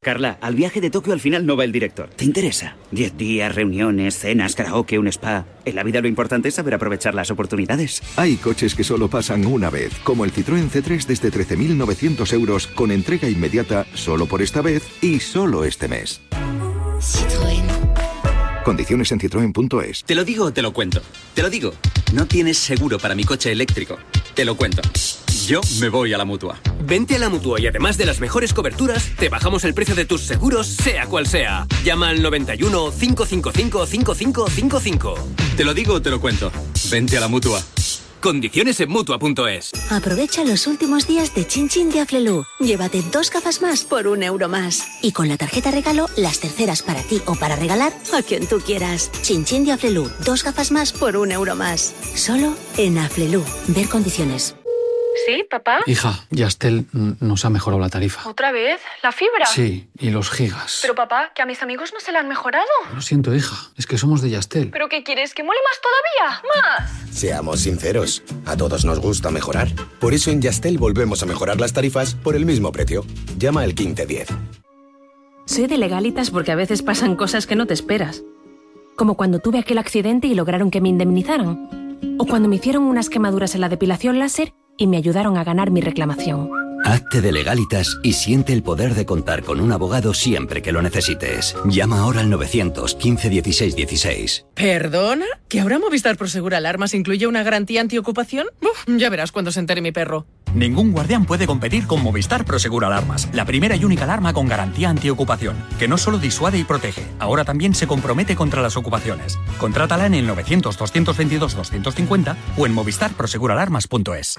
Carla, al viaje de Tokio al final no va el director. ¿Te interesa? Diez días, reuniones, cenas, karaoke, un spa. En la vida lo importante es saber aprovechar las oportunidades. Hay coches que solo pasan una vez, como el Citroën C3 desde 13.900 euros con entrega inmediata solo por esta vez y solo este mes. Condiciones en citroen.es. Te lo digo o te lo cuento. Te lo digo. No tienes seguro para mi coche eléctrico. Te lo cuento. Yo me voy a la mutua. Vente a la mutua y además de las mejores coberturas, te bajamos el precio de tus seguros, sea cual sea. Llama al 91 555 5555. Te lo digo o te lo cuento. Vente a la mutua. Condiciones en mutua.es. Aprovecha los últimos días de Chin Chin de Aflelu. Llévate dos gafas más por un euro más. Y con la tarjeta regalo, las terceras para ti o para regalar a quien tú quieras. Chin Chin de Aflelu. Dos gafas más por un euro más. Solo en Aflelu. Ver condiciones. ¿Sí, papá? Hija, Yastel nos ha mejorado la tarifa. ¿Otra vez? ¿La fibra? Sí, y los gigas. Pero papá, que a mis amigos no se la han mejorado. Lo siento, hija, es que somos de Yastel. ¿Pero qué quieres? ¿Que mole más todavía? ¡Más! Seamos sinceros, a todos nos gusta mejorar. Por eso en Yastel volvemos a mejorar las tarifas por el mismo precio. Llama al 1510. Soy de legalitas porque a veces pasan cosas que no te esperas. Como cuando tuve aquel accidente y lograron que me indemnizaran. O cuando me hicieron unas quemaduras en la depilación láser y me ayudaron a ganar mi reclamación. Hazte de legalitas y siente el poder de contar con un abogado siempre que lo necesites. Llama ahora al 915 16 16. ¿Perdona? ¿Que ahora Movistar Prosegur Alarmas incluye una garantía antiocupación? Uf, ya verás cuando se entere mi perro. Ningún guardián puede competir con Movistar Prosegur Alarmas, la primera y única alarma con garantía antiocupación, que no solo disuade y protege, ahora también se compromete contra las ocupaciones. Contrátala en el 900-222-250 o en movistarproseguralarmas.es.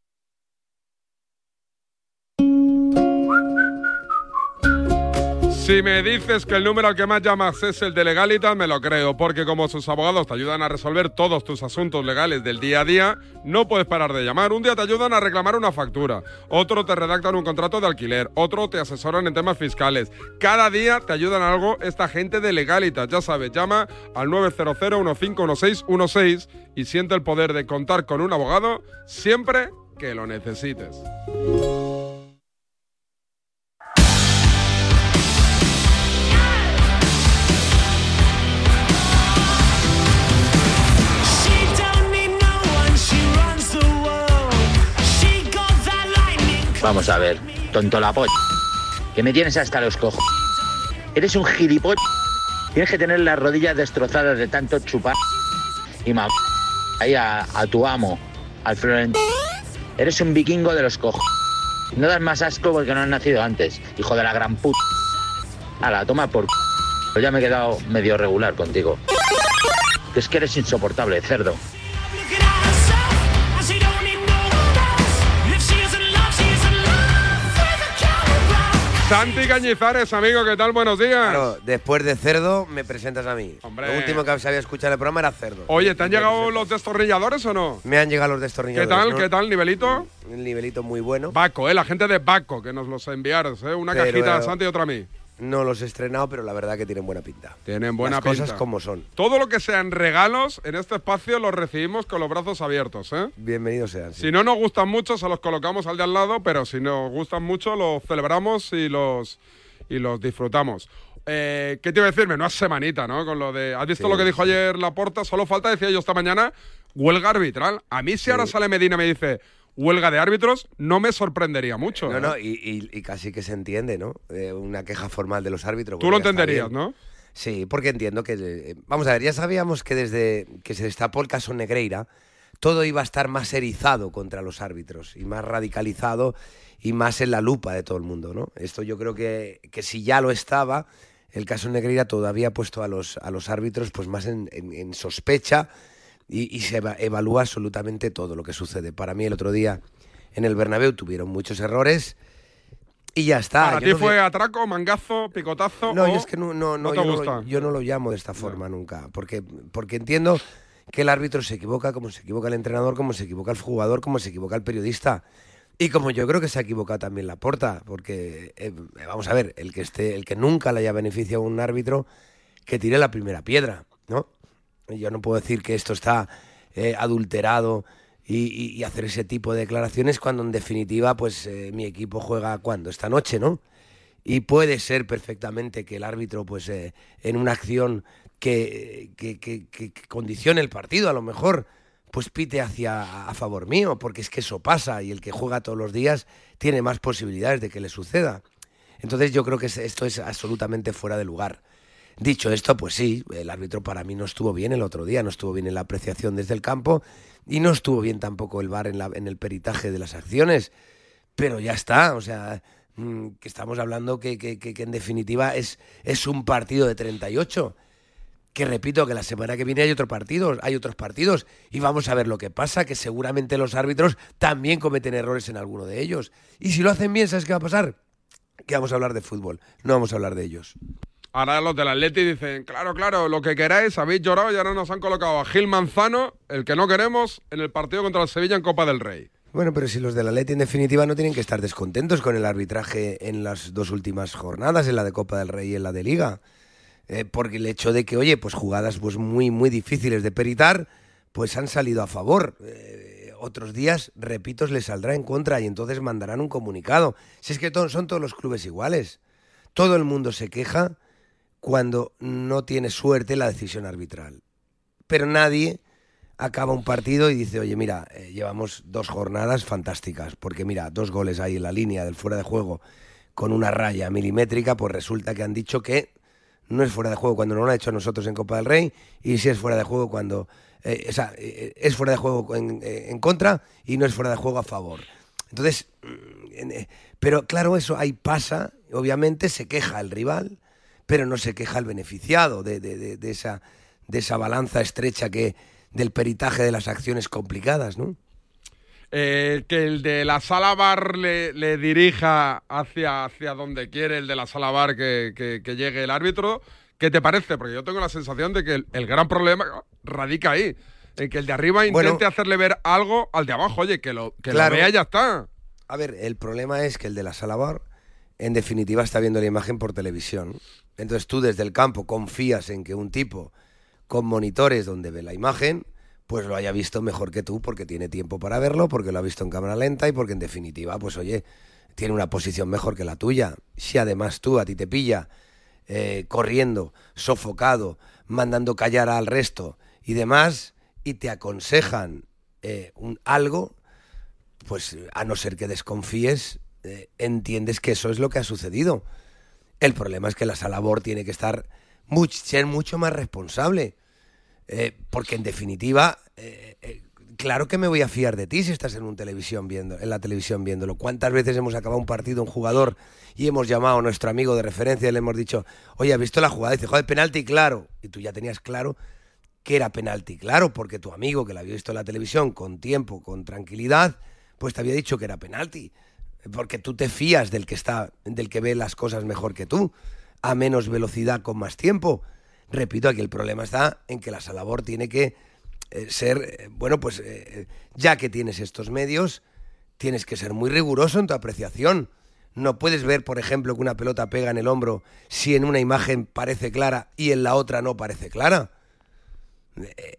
Si me dices que el número que más llamas es el de Legalitas, me lo creo, porque como sus abogados te ayudan a resolver todos tus asuntos legales del día a día, no puedes parar de llamar. Un día te ayudan a reclamar una factura, otro te redactan un contrato de alquiler, otro te asesoran en temas fiscales. Cada día te ayudan a algo esta gente de Legalitas. Ya sabes, llama al 900 151616 y siente el poder de contar con un abogado siempre que lo necesites. Vamos a ver, tonto la polla. Que me tienes hasta los cojos. Eres un gilipollas. Tienes que tener las rodillas destrozadas de tanto chupar. Y ma... Ahí a, a tu amo, al Florentino. Eres un vikingo de los cojos. No das más asco porque no has nacido antes, hijo de la gran puta. la toma por... c***. Pues ya me he quedado medio regular contigo. Es que eres insoportable, cerdo. Santi Cañizares, amigo, ¿qué tal? Buenos días. Claro, después de cerdo me presentas a mí. Lo último que sabía escuchar en el programa era cerdo. Oye, ¿te han llegado los destornilladores o no? Me han llegado los ¿Qué destornilladores. tal? ¿no? ¿Qué tal? ¿Nivelito? Un nivelito muy bueno. Baco, ¿eh? La gente de Baco, que nos los enviaron, ¿eh? Una Pero, cajita a Santi y otra a mí. No los he estrenado, pero la verdad que tienen buena pinta. Tienen buena Las pinta. cosas como son. Todo lo que sean regalos en este espacio los recibimos con los brazos abiertos, ¿eh? Bienvenidos sean. sí. Si no nos gustan mucho, se los colocamos al de al lado, pero si nos gustan mucho, los celebramos y los, y los disfrutamos. Eh, ¿Qué te iba a decir? Menuda semanita, ¿no? Con lo de. ¿Has visto Sí, lo que dijo ayer Laporta? Solo falta, decía yo esta mañana, huelga arbitral. A mí, si ahora sale Medina y me dice huelga de árbitros, no me sorprendería mucho. No, ¿eh? no, y, y- y casi que se entiende, ¿no? Eh, una queja formal de los árbitros. Tú lo entenderías. ¿no? Sí, porque entiendo que. eh, Vamos a ver, ya sabíamos que desde que se destapó el caso Negreira, todo iba a estar más erizado contra los árbitros y más radicalizado y más en la lupa de todo el mundo, ¿no? Esto yo creo que, que si ya lo estaba, el caso Negreira todavía ha puesto a los, a los árbitros pues más en, en- en sospecha y, y se eva- evalúa absolutamente todo lo que sucede. Para mí el otro día en el Bernabéu tuvieron muchos errores y ya está. Para Yo ti no fue atraco, mangazo, picotazo. no, o yo es que no, no, no, yo, no lo, yo no lo llamo de esta forma nunca, porque, porque entiendo que el árbitro se equivoca como se equivoca el entrenador, como se equivoca el jugador, como se equivoca el periodista. Y como yo creo que se ha equivocado también la porta, porque eh, vamos a ver, el que esté, el que nunca le haya beneficiado a un árbitro, que tire la primera piedra, ¿no? Yo no puedo decir que esto está eh, adulterado y, hacer ese tipo de declaraciones cuando en definitiva, pues eh, mi equipo juega cuando esta noche, ¿no? Y puede ser perfectamente que el árbitro, pues eh, en una acción que, condicione el partido, a lo mejor, pues pite hacia a favor mío, porque es que eso pasa y el que juega todos los días tiene más posibilidades de que le suceda. Entonces yo creo que es- esto es absolutamente fuera de lugar. Dicho esto, pues sí, el árbitro para mí no estuvo bien el otro día, no estuvo bien en la apreciación desde el campo y no estuvo bien tampoco el VAR en, el peritaje de las acciones. Pero ya está, o sea, mm, que estamos hablando que en definitiva es, es un partido de 38. Que repito que la semana que viene hay otro partido, hay otros partidos y vamos a ver lo que pasa, que seguramente los árbitros también cometen errores en alguno de ellos. Y si lo hacen bien, ¿sabes qué va a pasar? Que vamos a hablar de fútbol, no vamos a hablar de ellos. Ahora los del Atleti dicen, claro, claro, lo que queráis, habéis llorado y ahora nos han colocado a Gil Manzano, el que no queremos, en el partido contra el Sevilla en Copa del Rey. Bueno, pero si los de la Leti en definitiva no tienen que estar descontentos con el arbitraje en las dos últimas jornadas, en la de Copa del Rey y en la de Liga. Eh, porque el hecho de que, oye, pues jugadas pues muy, muy difíciles de peritar, pues han salido a favor. Eh, otros días, repito, les saldrá en contra y entonces mandarán un comunicado. Si es que son todos los clubes iguales. Todo el mundo se queja cuando no tiene suerte la decisión arbitral. Pero nadie acaba un partido y dice, oye, mira, eh, llevamos dos jornadas fantásticas, porque mira, dos goles ahí en la línea del fuera de juego con una raya milimétrica, pues resulta que han dicho que no es fuera de juego cuando no lo han hecho nosotros en Copa del Rey y sí es fuera de juego cuando eh, o sea, eh, es fuera de juego en, contra y no es fuera de juego a favor. Entonces, mm, pero claro, eso ahí pasa, obviamente se queja el rival, pero no se queja el beneficiado de, de- de- de esa, de esa balanza estrecha que del peritaje de las acciones complicadas, ¿no? Eh, que el de la sala bar le, le dirija hacia, hacia donde quiere el de la sala bar que, que- que llegue el árbitro. ¿Qué te parece? Porque yo tengo la sensación de que el, el gran problema radica ahí. En que el de arriba Bueno. intente hacerle ver algo al de abajo. Oye, que lo, que Claro. lo vea y ya está. A ver, el problema es que el de la sala bar, en definitiva, está viendo la imagen por televisión. Entonces tú desde el campo confías en que un tipo con monitores donde ve la imagen, pues lo haya visto mejor que tú porque tiene tiempo para verlo, porque lo ha visto en cámara lenta y porque en definitiva, pues oye, tiene una posición mejor que la tuya. Si además tú a ti te pilla eh, corriendo, sofocado, mandando callar al resto y demás, y te aconsejan eh, un, algo, pues a no ser que desconfíes, eh, entiendes que eso es lo que ha sucedido. El problema es que la sala BOR tiene que estar ser mucho más responsable. eh, porque en definitiva, eh, eh, claro que me voy a fiar de ti si estás en, un televisión viendo, en la televisión viéndolo. ¿Cuántas veces hemos acabado un partido, un jugador, y hemos llamado a nuestro amigo de referencia y le hemos dicho, oye, ¿has visto la jugada? Dice, joder, penalti, claro. Y tú ya tenías claro que era penalti, claro, porque tu amigo que la había visto en la televisión con tiempo, con tranquilidad, pues te había dicho que era penalti. Porque tú te fías del que está, del que ve las cosas mejor que tú, a menos velocidad con más tiempo. Repito, aquí el problema está en que la Salabor tiene que eh, ser, eh, bueno, pues eh, ya que tienes estos medios, tienes que ser muy riguroso en tu apreciación. No puedes ver, por ejemplo, que una pelota pega en el hombro si en una imagen parece clara y en la otra no parece clara.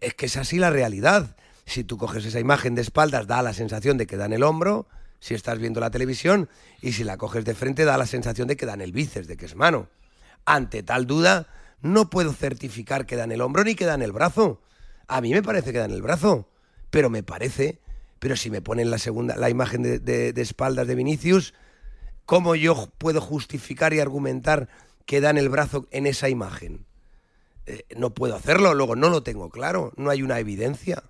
Es que es así la realidad. Si tú coges esa imagen de espaldas, da la sensación de que da en el hombro, si estás viendo la televisión, y si la coges de frente, da la sensación de que da en el bíceps, de que es mano. ante tal duda, no puedo certificar que da en el hombro ni que da en el brazo. A mí me parece que da en el brazo, pero me parece, pero si me ponen la segunda, la imagen de, espaldas de Vinicius, ¿cómo yo puedo justificar y argumentar que da en el brazo en esa imagen? Eh, no puedo hacerlo, luego no lo tengo claro, no hay una evidencia.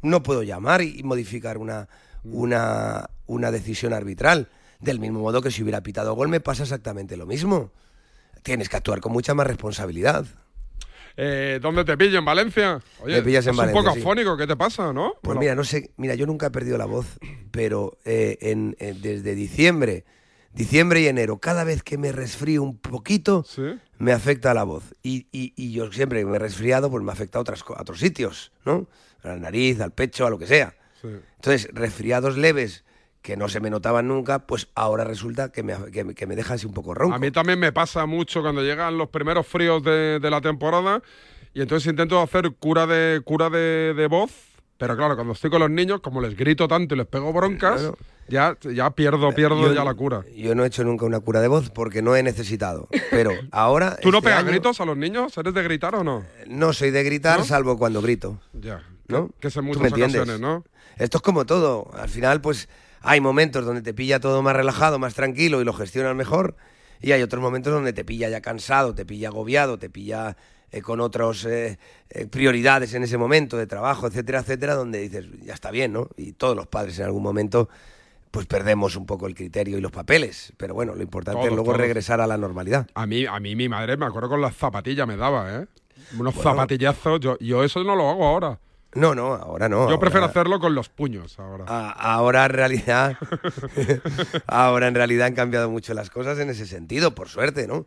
No puedo llamar y modificar una, una, una decisión arbitral. Del mismo modo que si hubiera pitado gol me pasa exactamente lo mismo. Tienes que actuar con mucha más responsabilidad. Eh, ¿Dónde te pillo? ¿En Valencia? Oye, Me pillas en estás un poco Valencia, sí. afónico, ¿qué te pasa, no? Pues Bueno, mira, no sé, mira, yo nunca he perdido la voz, [clears throat] pero eh, en- en- desde diciembre, diciembre y enero, cada vez que me resfrío un poquito, me afecta la voz. Y, y- y yo siempre que me he resfriado, pues me afecta a, otras, a otros sitios, ¿no? A la nariz, al pecho, a lo que sea. Sí. Entonces, resfriados leves que no se me notaban nunca, pues ahora resulta que me, que, que me deja así un poco ronco. A mí también me pasa mucho cuando llegan los primeros fríos de, de la temporada y entonces intento hacer cura de cura de, de voz, pero claro, cuando estoy con los niños, como les grito tanto y les pego broncas, ya, ya pierdo, pierdo Yo- ya la cura. Yo no he hecho nunca una cura de voz porque no he necesitado. Pero ahora. [laughs] ¿Tú no este pegas año, gritos a los niños? ¿Eres de gritar o no? No soy de gritar, ¿No? salvo cuando grito. Ya. ¿No? Que Tú muchas ocasiones, ¿no? Esto es como todo. Al final, pues hay momentos donde te pilla todo más relajado, más tranquilo y lo gestionas mejor. Y hay otros momentos donde te pilla ya cansado, te pilla agobiado, te pilla eh, con otras prioridades en ese momento de trabajo, etcétera, etcétera, donde dices, ya está bien, ¿no? Y todos los padres en algún momento pues perdemos un poco el criterio y los papeles. Pero bueno, lo importante es luego todos. regresar a la normalidad. A mí, a mí mi madre, me acuerdo con las zapatillas me daba, ¿eh? Unos Bueno. zapatillazos. Yo, yo eso no lo hago ahora. No, no, ahora no. Yo prefiero hacerlo con los puños ahora. A- ahora en realidad [laughs] ahora en realidad han cambiado mucho las cosas en ese sentido por suerte no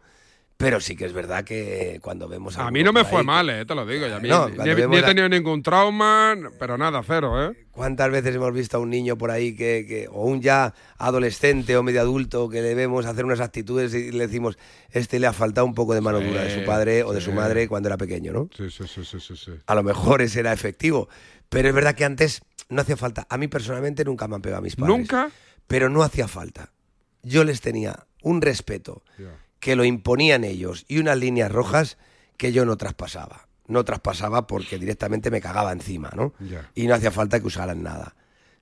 pero sí que es verdad que cuando vemos A alguno mí no me fue ahí- mal, eh, te lo digo. a No, ni, ni he la- tenido ningún trauma, pero nada, cero, ¿eh? cuántas veces hemos visto a un niño por ahí que, que- o un ya adolescente o medio adulto que le vemos hacer unas actitudes y le decimos este le ha faltado un poco de mano dura de su padre o de su madre cuando era pequeño no Sí, sí, sí, sí, sí, sí. a lo mejor ese era efectivo pero es verdad que antes no hacía falta a mí personalmente nunca me han pegado a mis padres ¿Nunca? pero no hacía falta. Yo les tenía un respeto que lo imponían ellos y unas líneas rojas que yo no traspasaba. No traspasaba porque directamente me cagaba encima, ¿no? Y no hacía falta que usaran nada.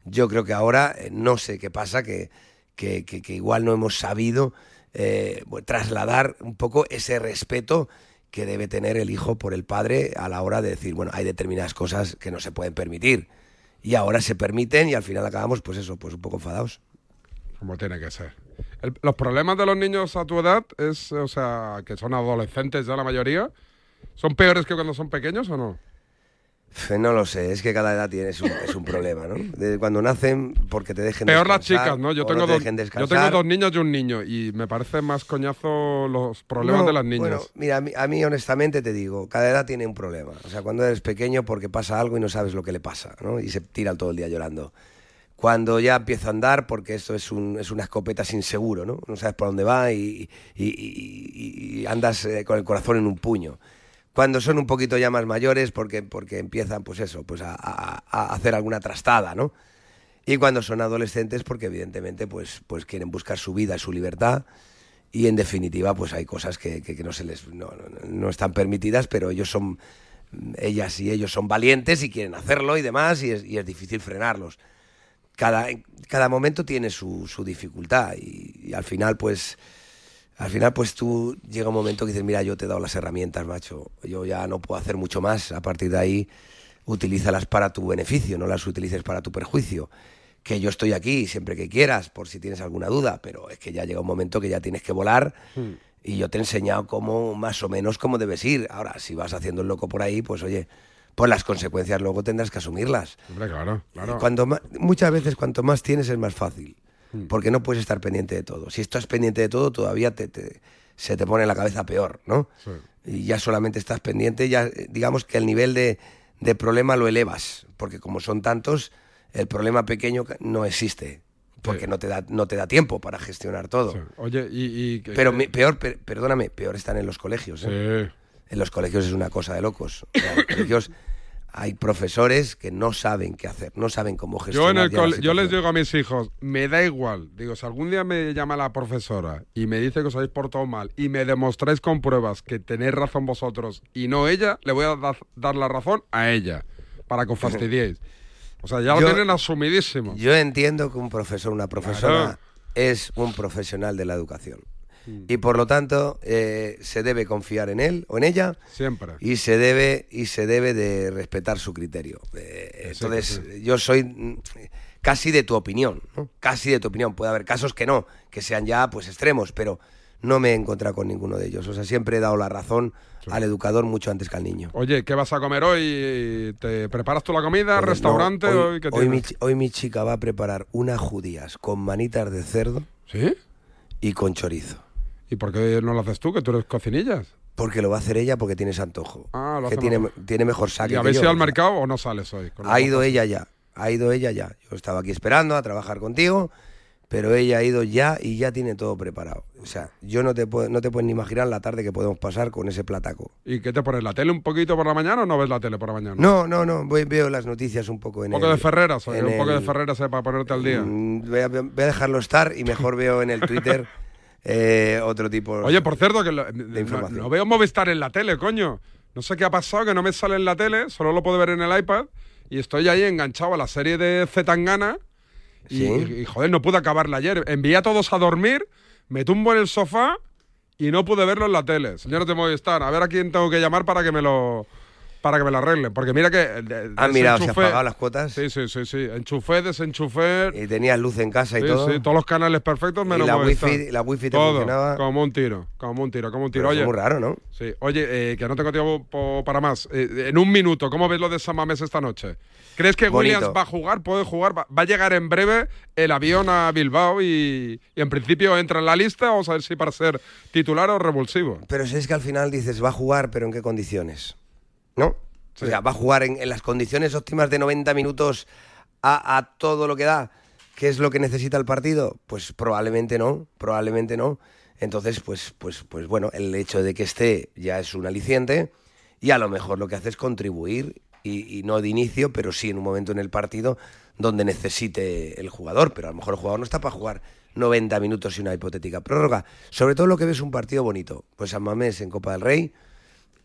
Yo creo que ahora eh, no sé qué pasa, que, que, que- que igual no hemos sabido eh, trasladar un poco ese respeto que debe tener el hijo por el padre a la hora de decir, bueno, hay determinadas cosas que no se pueden permitir. Y ahora se permiten y al final acabamos, pues eso, pues un poco enfadados. Como tiene que ser. El- los problemas de los niños a tu edad es, o sea, que son adolescentes ya la mayoría, ¿son peores que cuando son pequeños o no? No lo sé, es que cada edad tiene es un, es un problema, ¿no? De cuando nacen, porque te dejen Peor las chicas, ¿no? Yo tengo, te dos, dejen yo descansar. tengo dos niños y un niño y me parece más coñazo los problemas No, de las niñas. Bueno, mira, a mí, a mí, honestamente te digo, cada edad tiene un problema. O sea, cuando eres pequeño porque pasa algo y no sabes lo que le pasa, ¿no? Y se tira todo el día llorando. Cuando ya empieza a andar, porque esto es, un, es una escopeta sin seguro, ¿no? No sabes por dónde va y, andas eh, con el corazón en un puño. Cuando son un poquito ya más mayores, porque, porque empiezan, pues eso, pues a, hacer alguna trastada, ¿no? Y cuando son adolescentes, porque evidentemente, pues, pues quieren buscar su vida, su libertad, y en definitiva, pues hay cosas que, no se les no- no están permitidas, pero ellos son, ellas y ellos son valientes y quieren hacerlo y demás, y es, y es difícil frenarlos. Cada, cada momento tiene su, su dificultad y, y al final, pues, al final, pues tú llega un momento que dices, mira, yo te he dado las herramientas, macho, yo ya no puedo hacer mucho más, a partir de ahí, utilízalas para tu beneficio, no las utilices para tu perjuicio. Que yo estoy aquí siempre que quieras, por si tienes alguna duda, pero es que ya llega un momento que ya tienes que volar y yo te he enseñado cómo, más o menos, cómo debes ir. Ahora, si vas haciendo el loco por ahí, pues oye, pues las consecuencias luego tendrás que asumirlas. Hombre, claro, claro. Cuando muchas veces cuanto más tienes es más fácil, Hmm. porque no puedes estar pendiente de todo. Si estás pendiente de todo, todavía te, te- se te pone la cabeza peor, ¿no? Sí. Y ya solamente estás pendiente, ya eh, digamos que el nivel de, de problema lo elevas, porque como son tantos, el problema pequeño no existe, porque no te da no te da tiempo para gestionar todo. Oye, y... y que- Pero mi- peor, per- perdóname, peor están en los colegios. ¿eh? En los colegios es una cosa de locos. En los colegios hay profesores que no saben qué hacer, no saben cómo Yo, gestionar. en el cole- yo les digo a mis hijos, me da igual. Digo, si algún día me llama la profesora y me dice que os habéis portado mal y me demostráis con pruebas que tenéis razón vosotros y no ella, le voy a da- dar la razón a ella para que os [laughs] fastidiéis. O sea, ya lo Yo- tienen asumidísimo. Yo entiendo que un profesor, una profesora, Claro. es un profesional de la educación. Mm. Y por lo tanto, eh, se debe confiar en él o en ella. Siempre. Y se debe, y se debe de respetar su criterio. Eh, sí, entonces, yo soy mm, casi de tu opinión, ¿no? Casi de tu opinión. Puede haber casos que no, que sean ya pues extremos, pero no me he encontrado con ninguno de ellos. O sea, siempre he dado la razón al educador mucho antes que al niño. Oye, ¿qué vas a comer hoy? ¿Te preparas tú la comida? Pues no, ¿Restaurante? hoy, hoy, ¿qué hoy mi, hoy mi chica va a preparar unas judías con manitas de cerdo ¿Sí? y con chorizo. ¿Y por qué no lo haces tú, que tú eres cocinillas? Porque lo va a hacer ella porque tiene ese antojo. Ah, lo que tiene, mejor. tiene mejor saque. ¿Y habéis ido al mercado o no sales hoy? Ha ido ella ya. Ha ido ella ya. Yo estaba aquí esperando a trabajar contigo, pero ella ha ido ya y ya tiene todo preparado. O sea, yo no te puedo, no te puedes ni imaginar la tarde que podemos pasar con ese plataco. ¿Y qué te pones? ¿La tele un poquito por la mañana o no ves la tele por la mañana? No, no, no. Voy, veo las noticias un poco en Un poco el- de Ferreras, un poco de Ferreras eh, para ponerte al día. Mm, Voy a, voy a dejarlo estar y [laughs] mejor veo en el Twitter eh, otro tipo Oye, por cierto, que lo- no, información. no veo Movistar en la tele, coño. No sé qué ha pasado, que no me sale en la tele, solo lo puedo ver en el iPad. Y estoy ahí enganchado a la serie de Zetangana. Y, joder, no pude acabarla ayer. Envié a todos a dormir, me tumbo en el sofá y no pude verlo en la tele. Señores de Movistar, a ver a quién tengo que llamar para que me lo para que me lo arreglen. Porque mira que... eh, de- ¿Han mirado si has pagado las cuotas? Sí, sí, sí, sí. Enchufé, desenchufé... Y tenías luz en casa y Sí, todo. sí, todos los canales perfectos menos la Movistar. wifi- la wifi te Todo, funcionaba. como un tiro, como un tiro, como un tiro. Pero Oye, es muy raro, ¿no? Sí, oye, eh, que no tengo tiempo po- para más. Eh, en un minuto, ¿cómo ves lo de Samames esta noche? ¿Crees que Bonito. Williams va a jugar? ¿Puede jugar? ¿Va, va a llegar en breve el avión a Bilbao y, y en principio entra en la lista? Vamos a ver si para ser titular o revulsivo. Pero si es que al final dices, va a jugar, pero ¿en qué condiciones? ¿No? O sea, va a jugar en, en las condiciones óptimas de 90 minutos a, a todo lo que da. ¿Qué es lo que necesita el partido? Pues probablemente no, probablemente no. Entonces, pues, pues, pues bueno, el hecho de que esté ya es un aliciente y a lo mejor lo que hace es contribuir y, y no de inicio, pero sí en un momento en el partido donde necesite el jugador. Pero a lo mejor el jugador no está para jugar 90 minutos y una hipotética prórroga. Sobre todo lo que ves un partido bonito. Pues San Mamés en Copa del Rey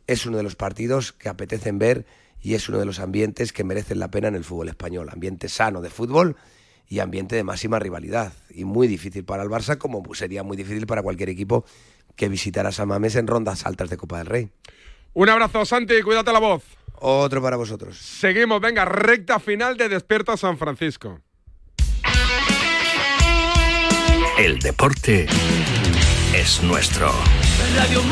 es uno de los partidos que apetecen ver y es uno de los ambientes que merecen la pena en el fútbol español. Ambiente sano de fútbol y ambiente de máxima rivalidad. Y muy difícil para el Barça, como sería muy difícil para cualquier equipo que visitara San Mamés en rondas altas de Copa del Rey. Un abrazo, Santi, cuídate la voz. Otro para vosotros. Seguimos, venga, recta final de Despierta San Francisco. El deporte es nuestro. Radio.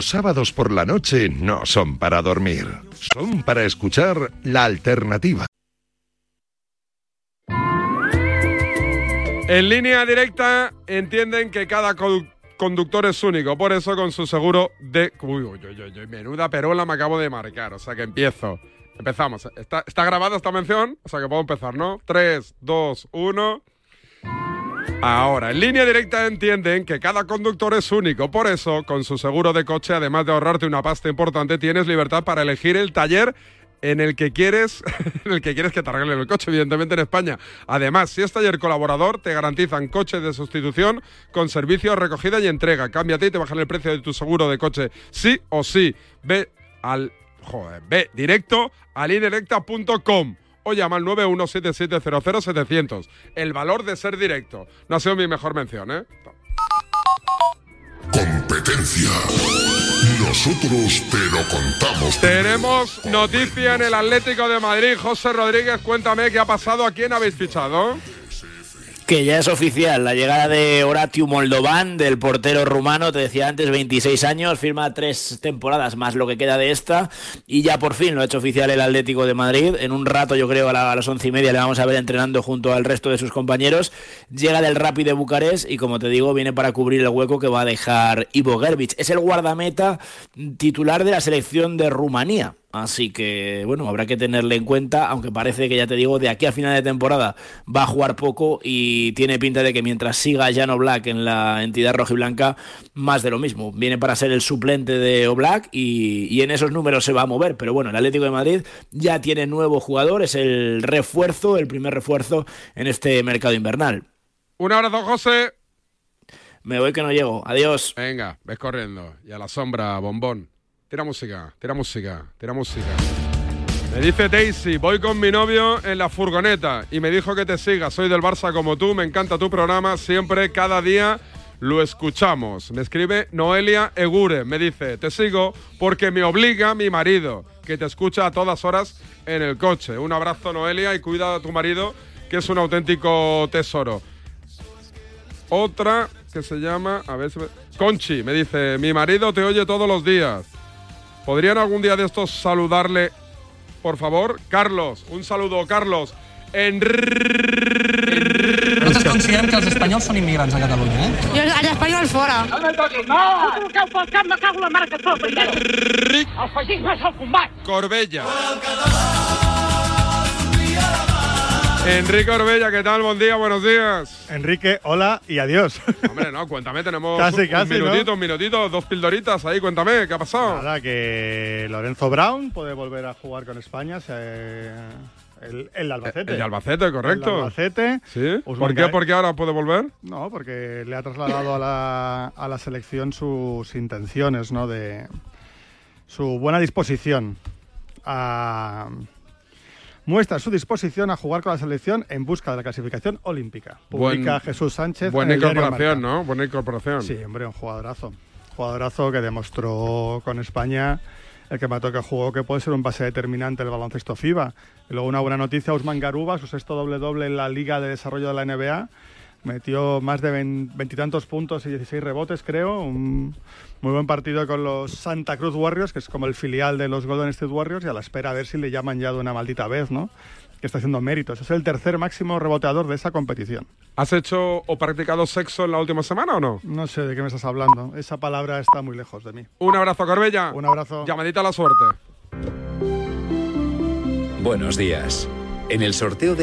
Los sábados por la noche no son para dormir, son para escuchar la alternativa. En línea directa entienden que cada condu- conductor es único, por eso con su seguro de... Uy, uy, uy, uy, menuda perola me acabo de marcar, o sea que empiezo. Empezamos. Está, está grabada esta mención, o sea que puedo empezar, ¿no? 3, 2, 1... Ahora, en línea directa entienden que cada conductor es único, por eso, con su seguro de coche, además de ahorrarte una pasta importante, tienes libertad para elegir el taller en el que quieres, [laughs] en el que quieres que te arreglen el coche, evidentemente en España. Además, si es taller colaborador, te garantizan coche de sustitución con servicio, recogida y entrega. Cámbiate y te bajan el precio de tu seguro de coche, sí o sí. Ve al, joder, ve directo a linerecta.com o llama al 917700700. El valor de ser directo. No ha sido mi mejor mención, ¿eh? Competencia. Nosotros te lo contamos. Tenemos noticia en el Atlético de Madrid. José Rodríguez, cuéntame qué ha pasado, a quién habéis fichado. Que ya es oficial la llegada de Horatiu Moldovan, del portero rumano, te decía antes, 26 años, firma tres temporadas más lo que queda de esta y ya por fin lo ha hecho oficial el Atlético de Madrid. En un rato, yo creo, a, la- a las once y media le vamos a ver entrenando junto al resto de sus compañeros. Llega del Rapid de Bucarest y, como te digo, viene para cubrir el hueco que va a dejar Ivo Gerbic. Es el guardameta titular de la selección de Rumanía Así que, bueno, habrá que tenerle en cuenta, aunque parece que ya te digo, de aquí a final de temporada va a jugar poco y tiene pinta de que mientras siga Jan Oblak en la entidad rojiblanca, más de lo mismo. Viene para ser el suplente de Oblak y, y en esos números se va a mover. Pero bueno, el Atlético de Madrid ya tiene nuevo jugador, es el refuerzo, el primer refuerzo en este mercado invernal. Un abrazo, José. Me voy que no llego. Adiós. Venga, ves corriendo. Y a la sombra, bombón. Tira música, tira música, tira música. Me dice Daisy, voy con mi novio en la furgoneta y me dijo que te siga. Soy del Barça como tú, me encanta tu programa, siempre, cada día lo escuchamos. Me escribe Noelia Egure, me dice, te sigo porque me obliga mi marido, que te escucha a todas horas en el coche. Un abrazo Noelia y cuida a tu marido, que es un auténtico tesoro. Otra que se llama, a ver, si Conchi, me dice, mi marido te oye todos los días. ¿Podrían algún día de estos saludarle, por favor? Carlos, un saludo, Carlos. Nosaltres considerem que els espanyols són immigrants a Catalunya, eh? Jo, els espanyols fora. No! Col·loqueu pel cap, me cago en la mare que et tot, El feixisme és el combat! Corbella. Enrique Orbella, ¿qué tal? Buen día, buenos días. Enrique, hola y adiós. [laughs] Hombre, no, cuéntame, tenemos Casi, un, casi, ¿no? minutito, un minutito, dos pildoritas ahí, cuéntame, ¿qué ha pasado? Nada, que Lorenzo Brown puede volver a jugar con España. se- el, el Albacete. El Albacete, correcto. El Albacete. ¿Sí? ¿Por qué? ¿Por qué ahora puede volver? No, porque le ha trasladado a la, a la selección sus intenciones, ¿no? De su buena disposición a muestra su disposición a jugar con la selección en busca de la clasificación olímpica. Publica Buen- Jesús Sánchez. Buena el incorporación. ¿no? Buena incorporación. Sí, hombre, un jugadorazo. Jugadorazo que demostró con España el que me toca jugó que puede ser un base determinante del baloncesto FIBA. Y luego una buena noticia, Usman Garuba, su sexto doble-doble en la Liga de Desarrollo de la NBA. Metió más de vein- veintitantos puntos y 16 rebotes, creo. Un muy buen partido con los Santa Cruz Warriors, que es como el filial de los Golden State Warriors, y a la espera a ver si le llaman ya de una maldita vez, ¿no? Que está haciendo méritos. Es el tercer máximo reboteador de esa competición. ¿Has hecho o practicado sexo en la última semana o no? No sé de qué me estás hablando. Esa palabra está muy lejos de mí. Un abrazo, Corbella. Un abrazo. Llamadita a la suerte. Buenos días. En el sorteo de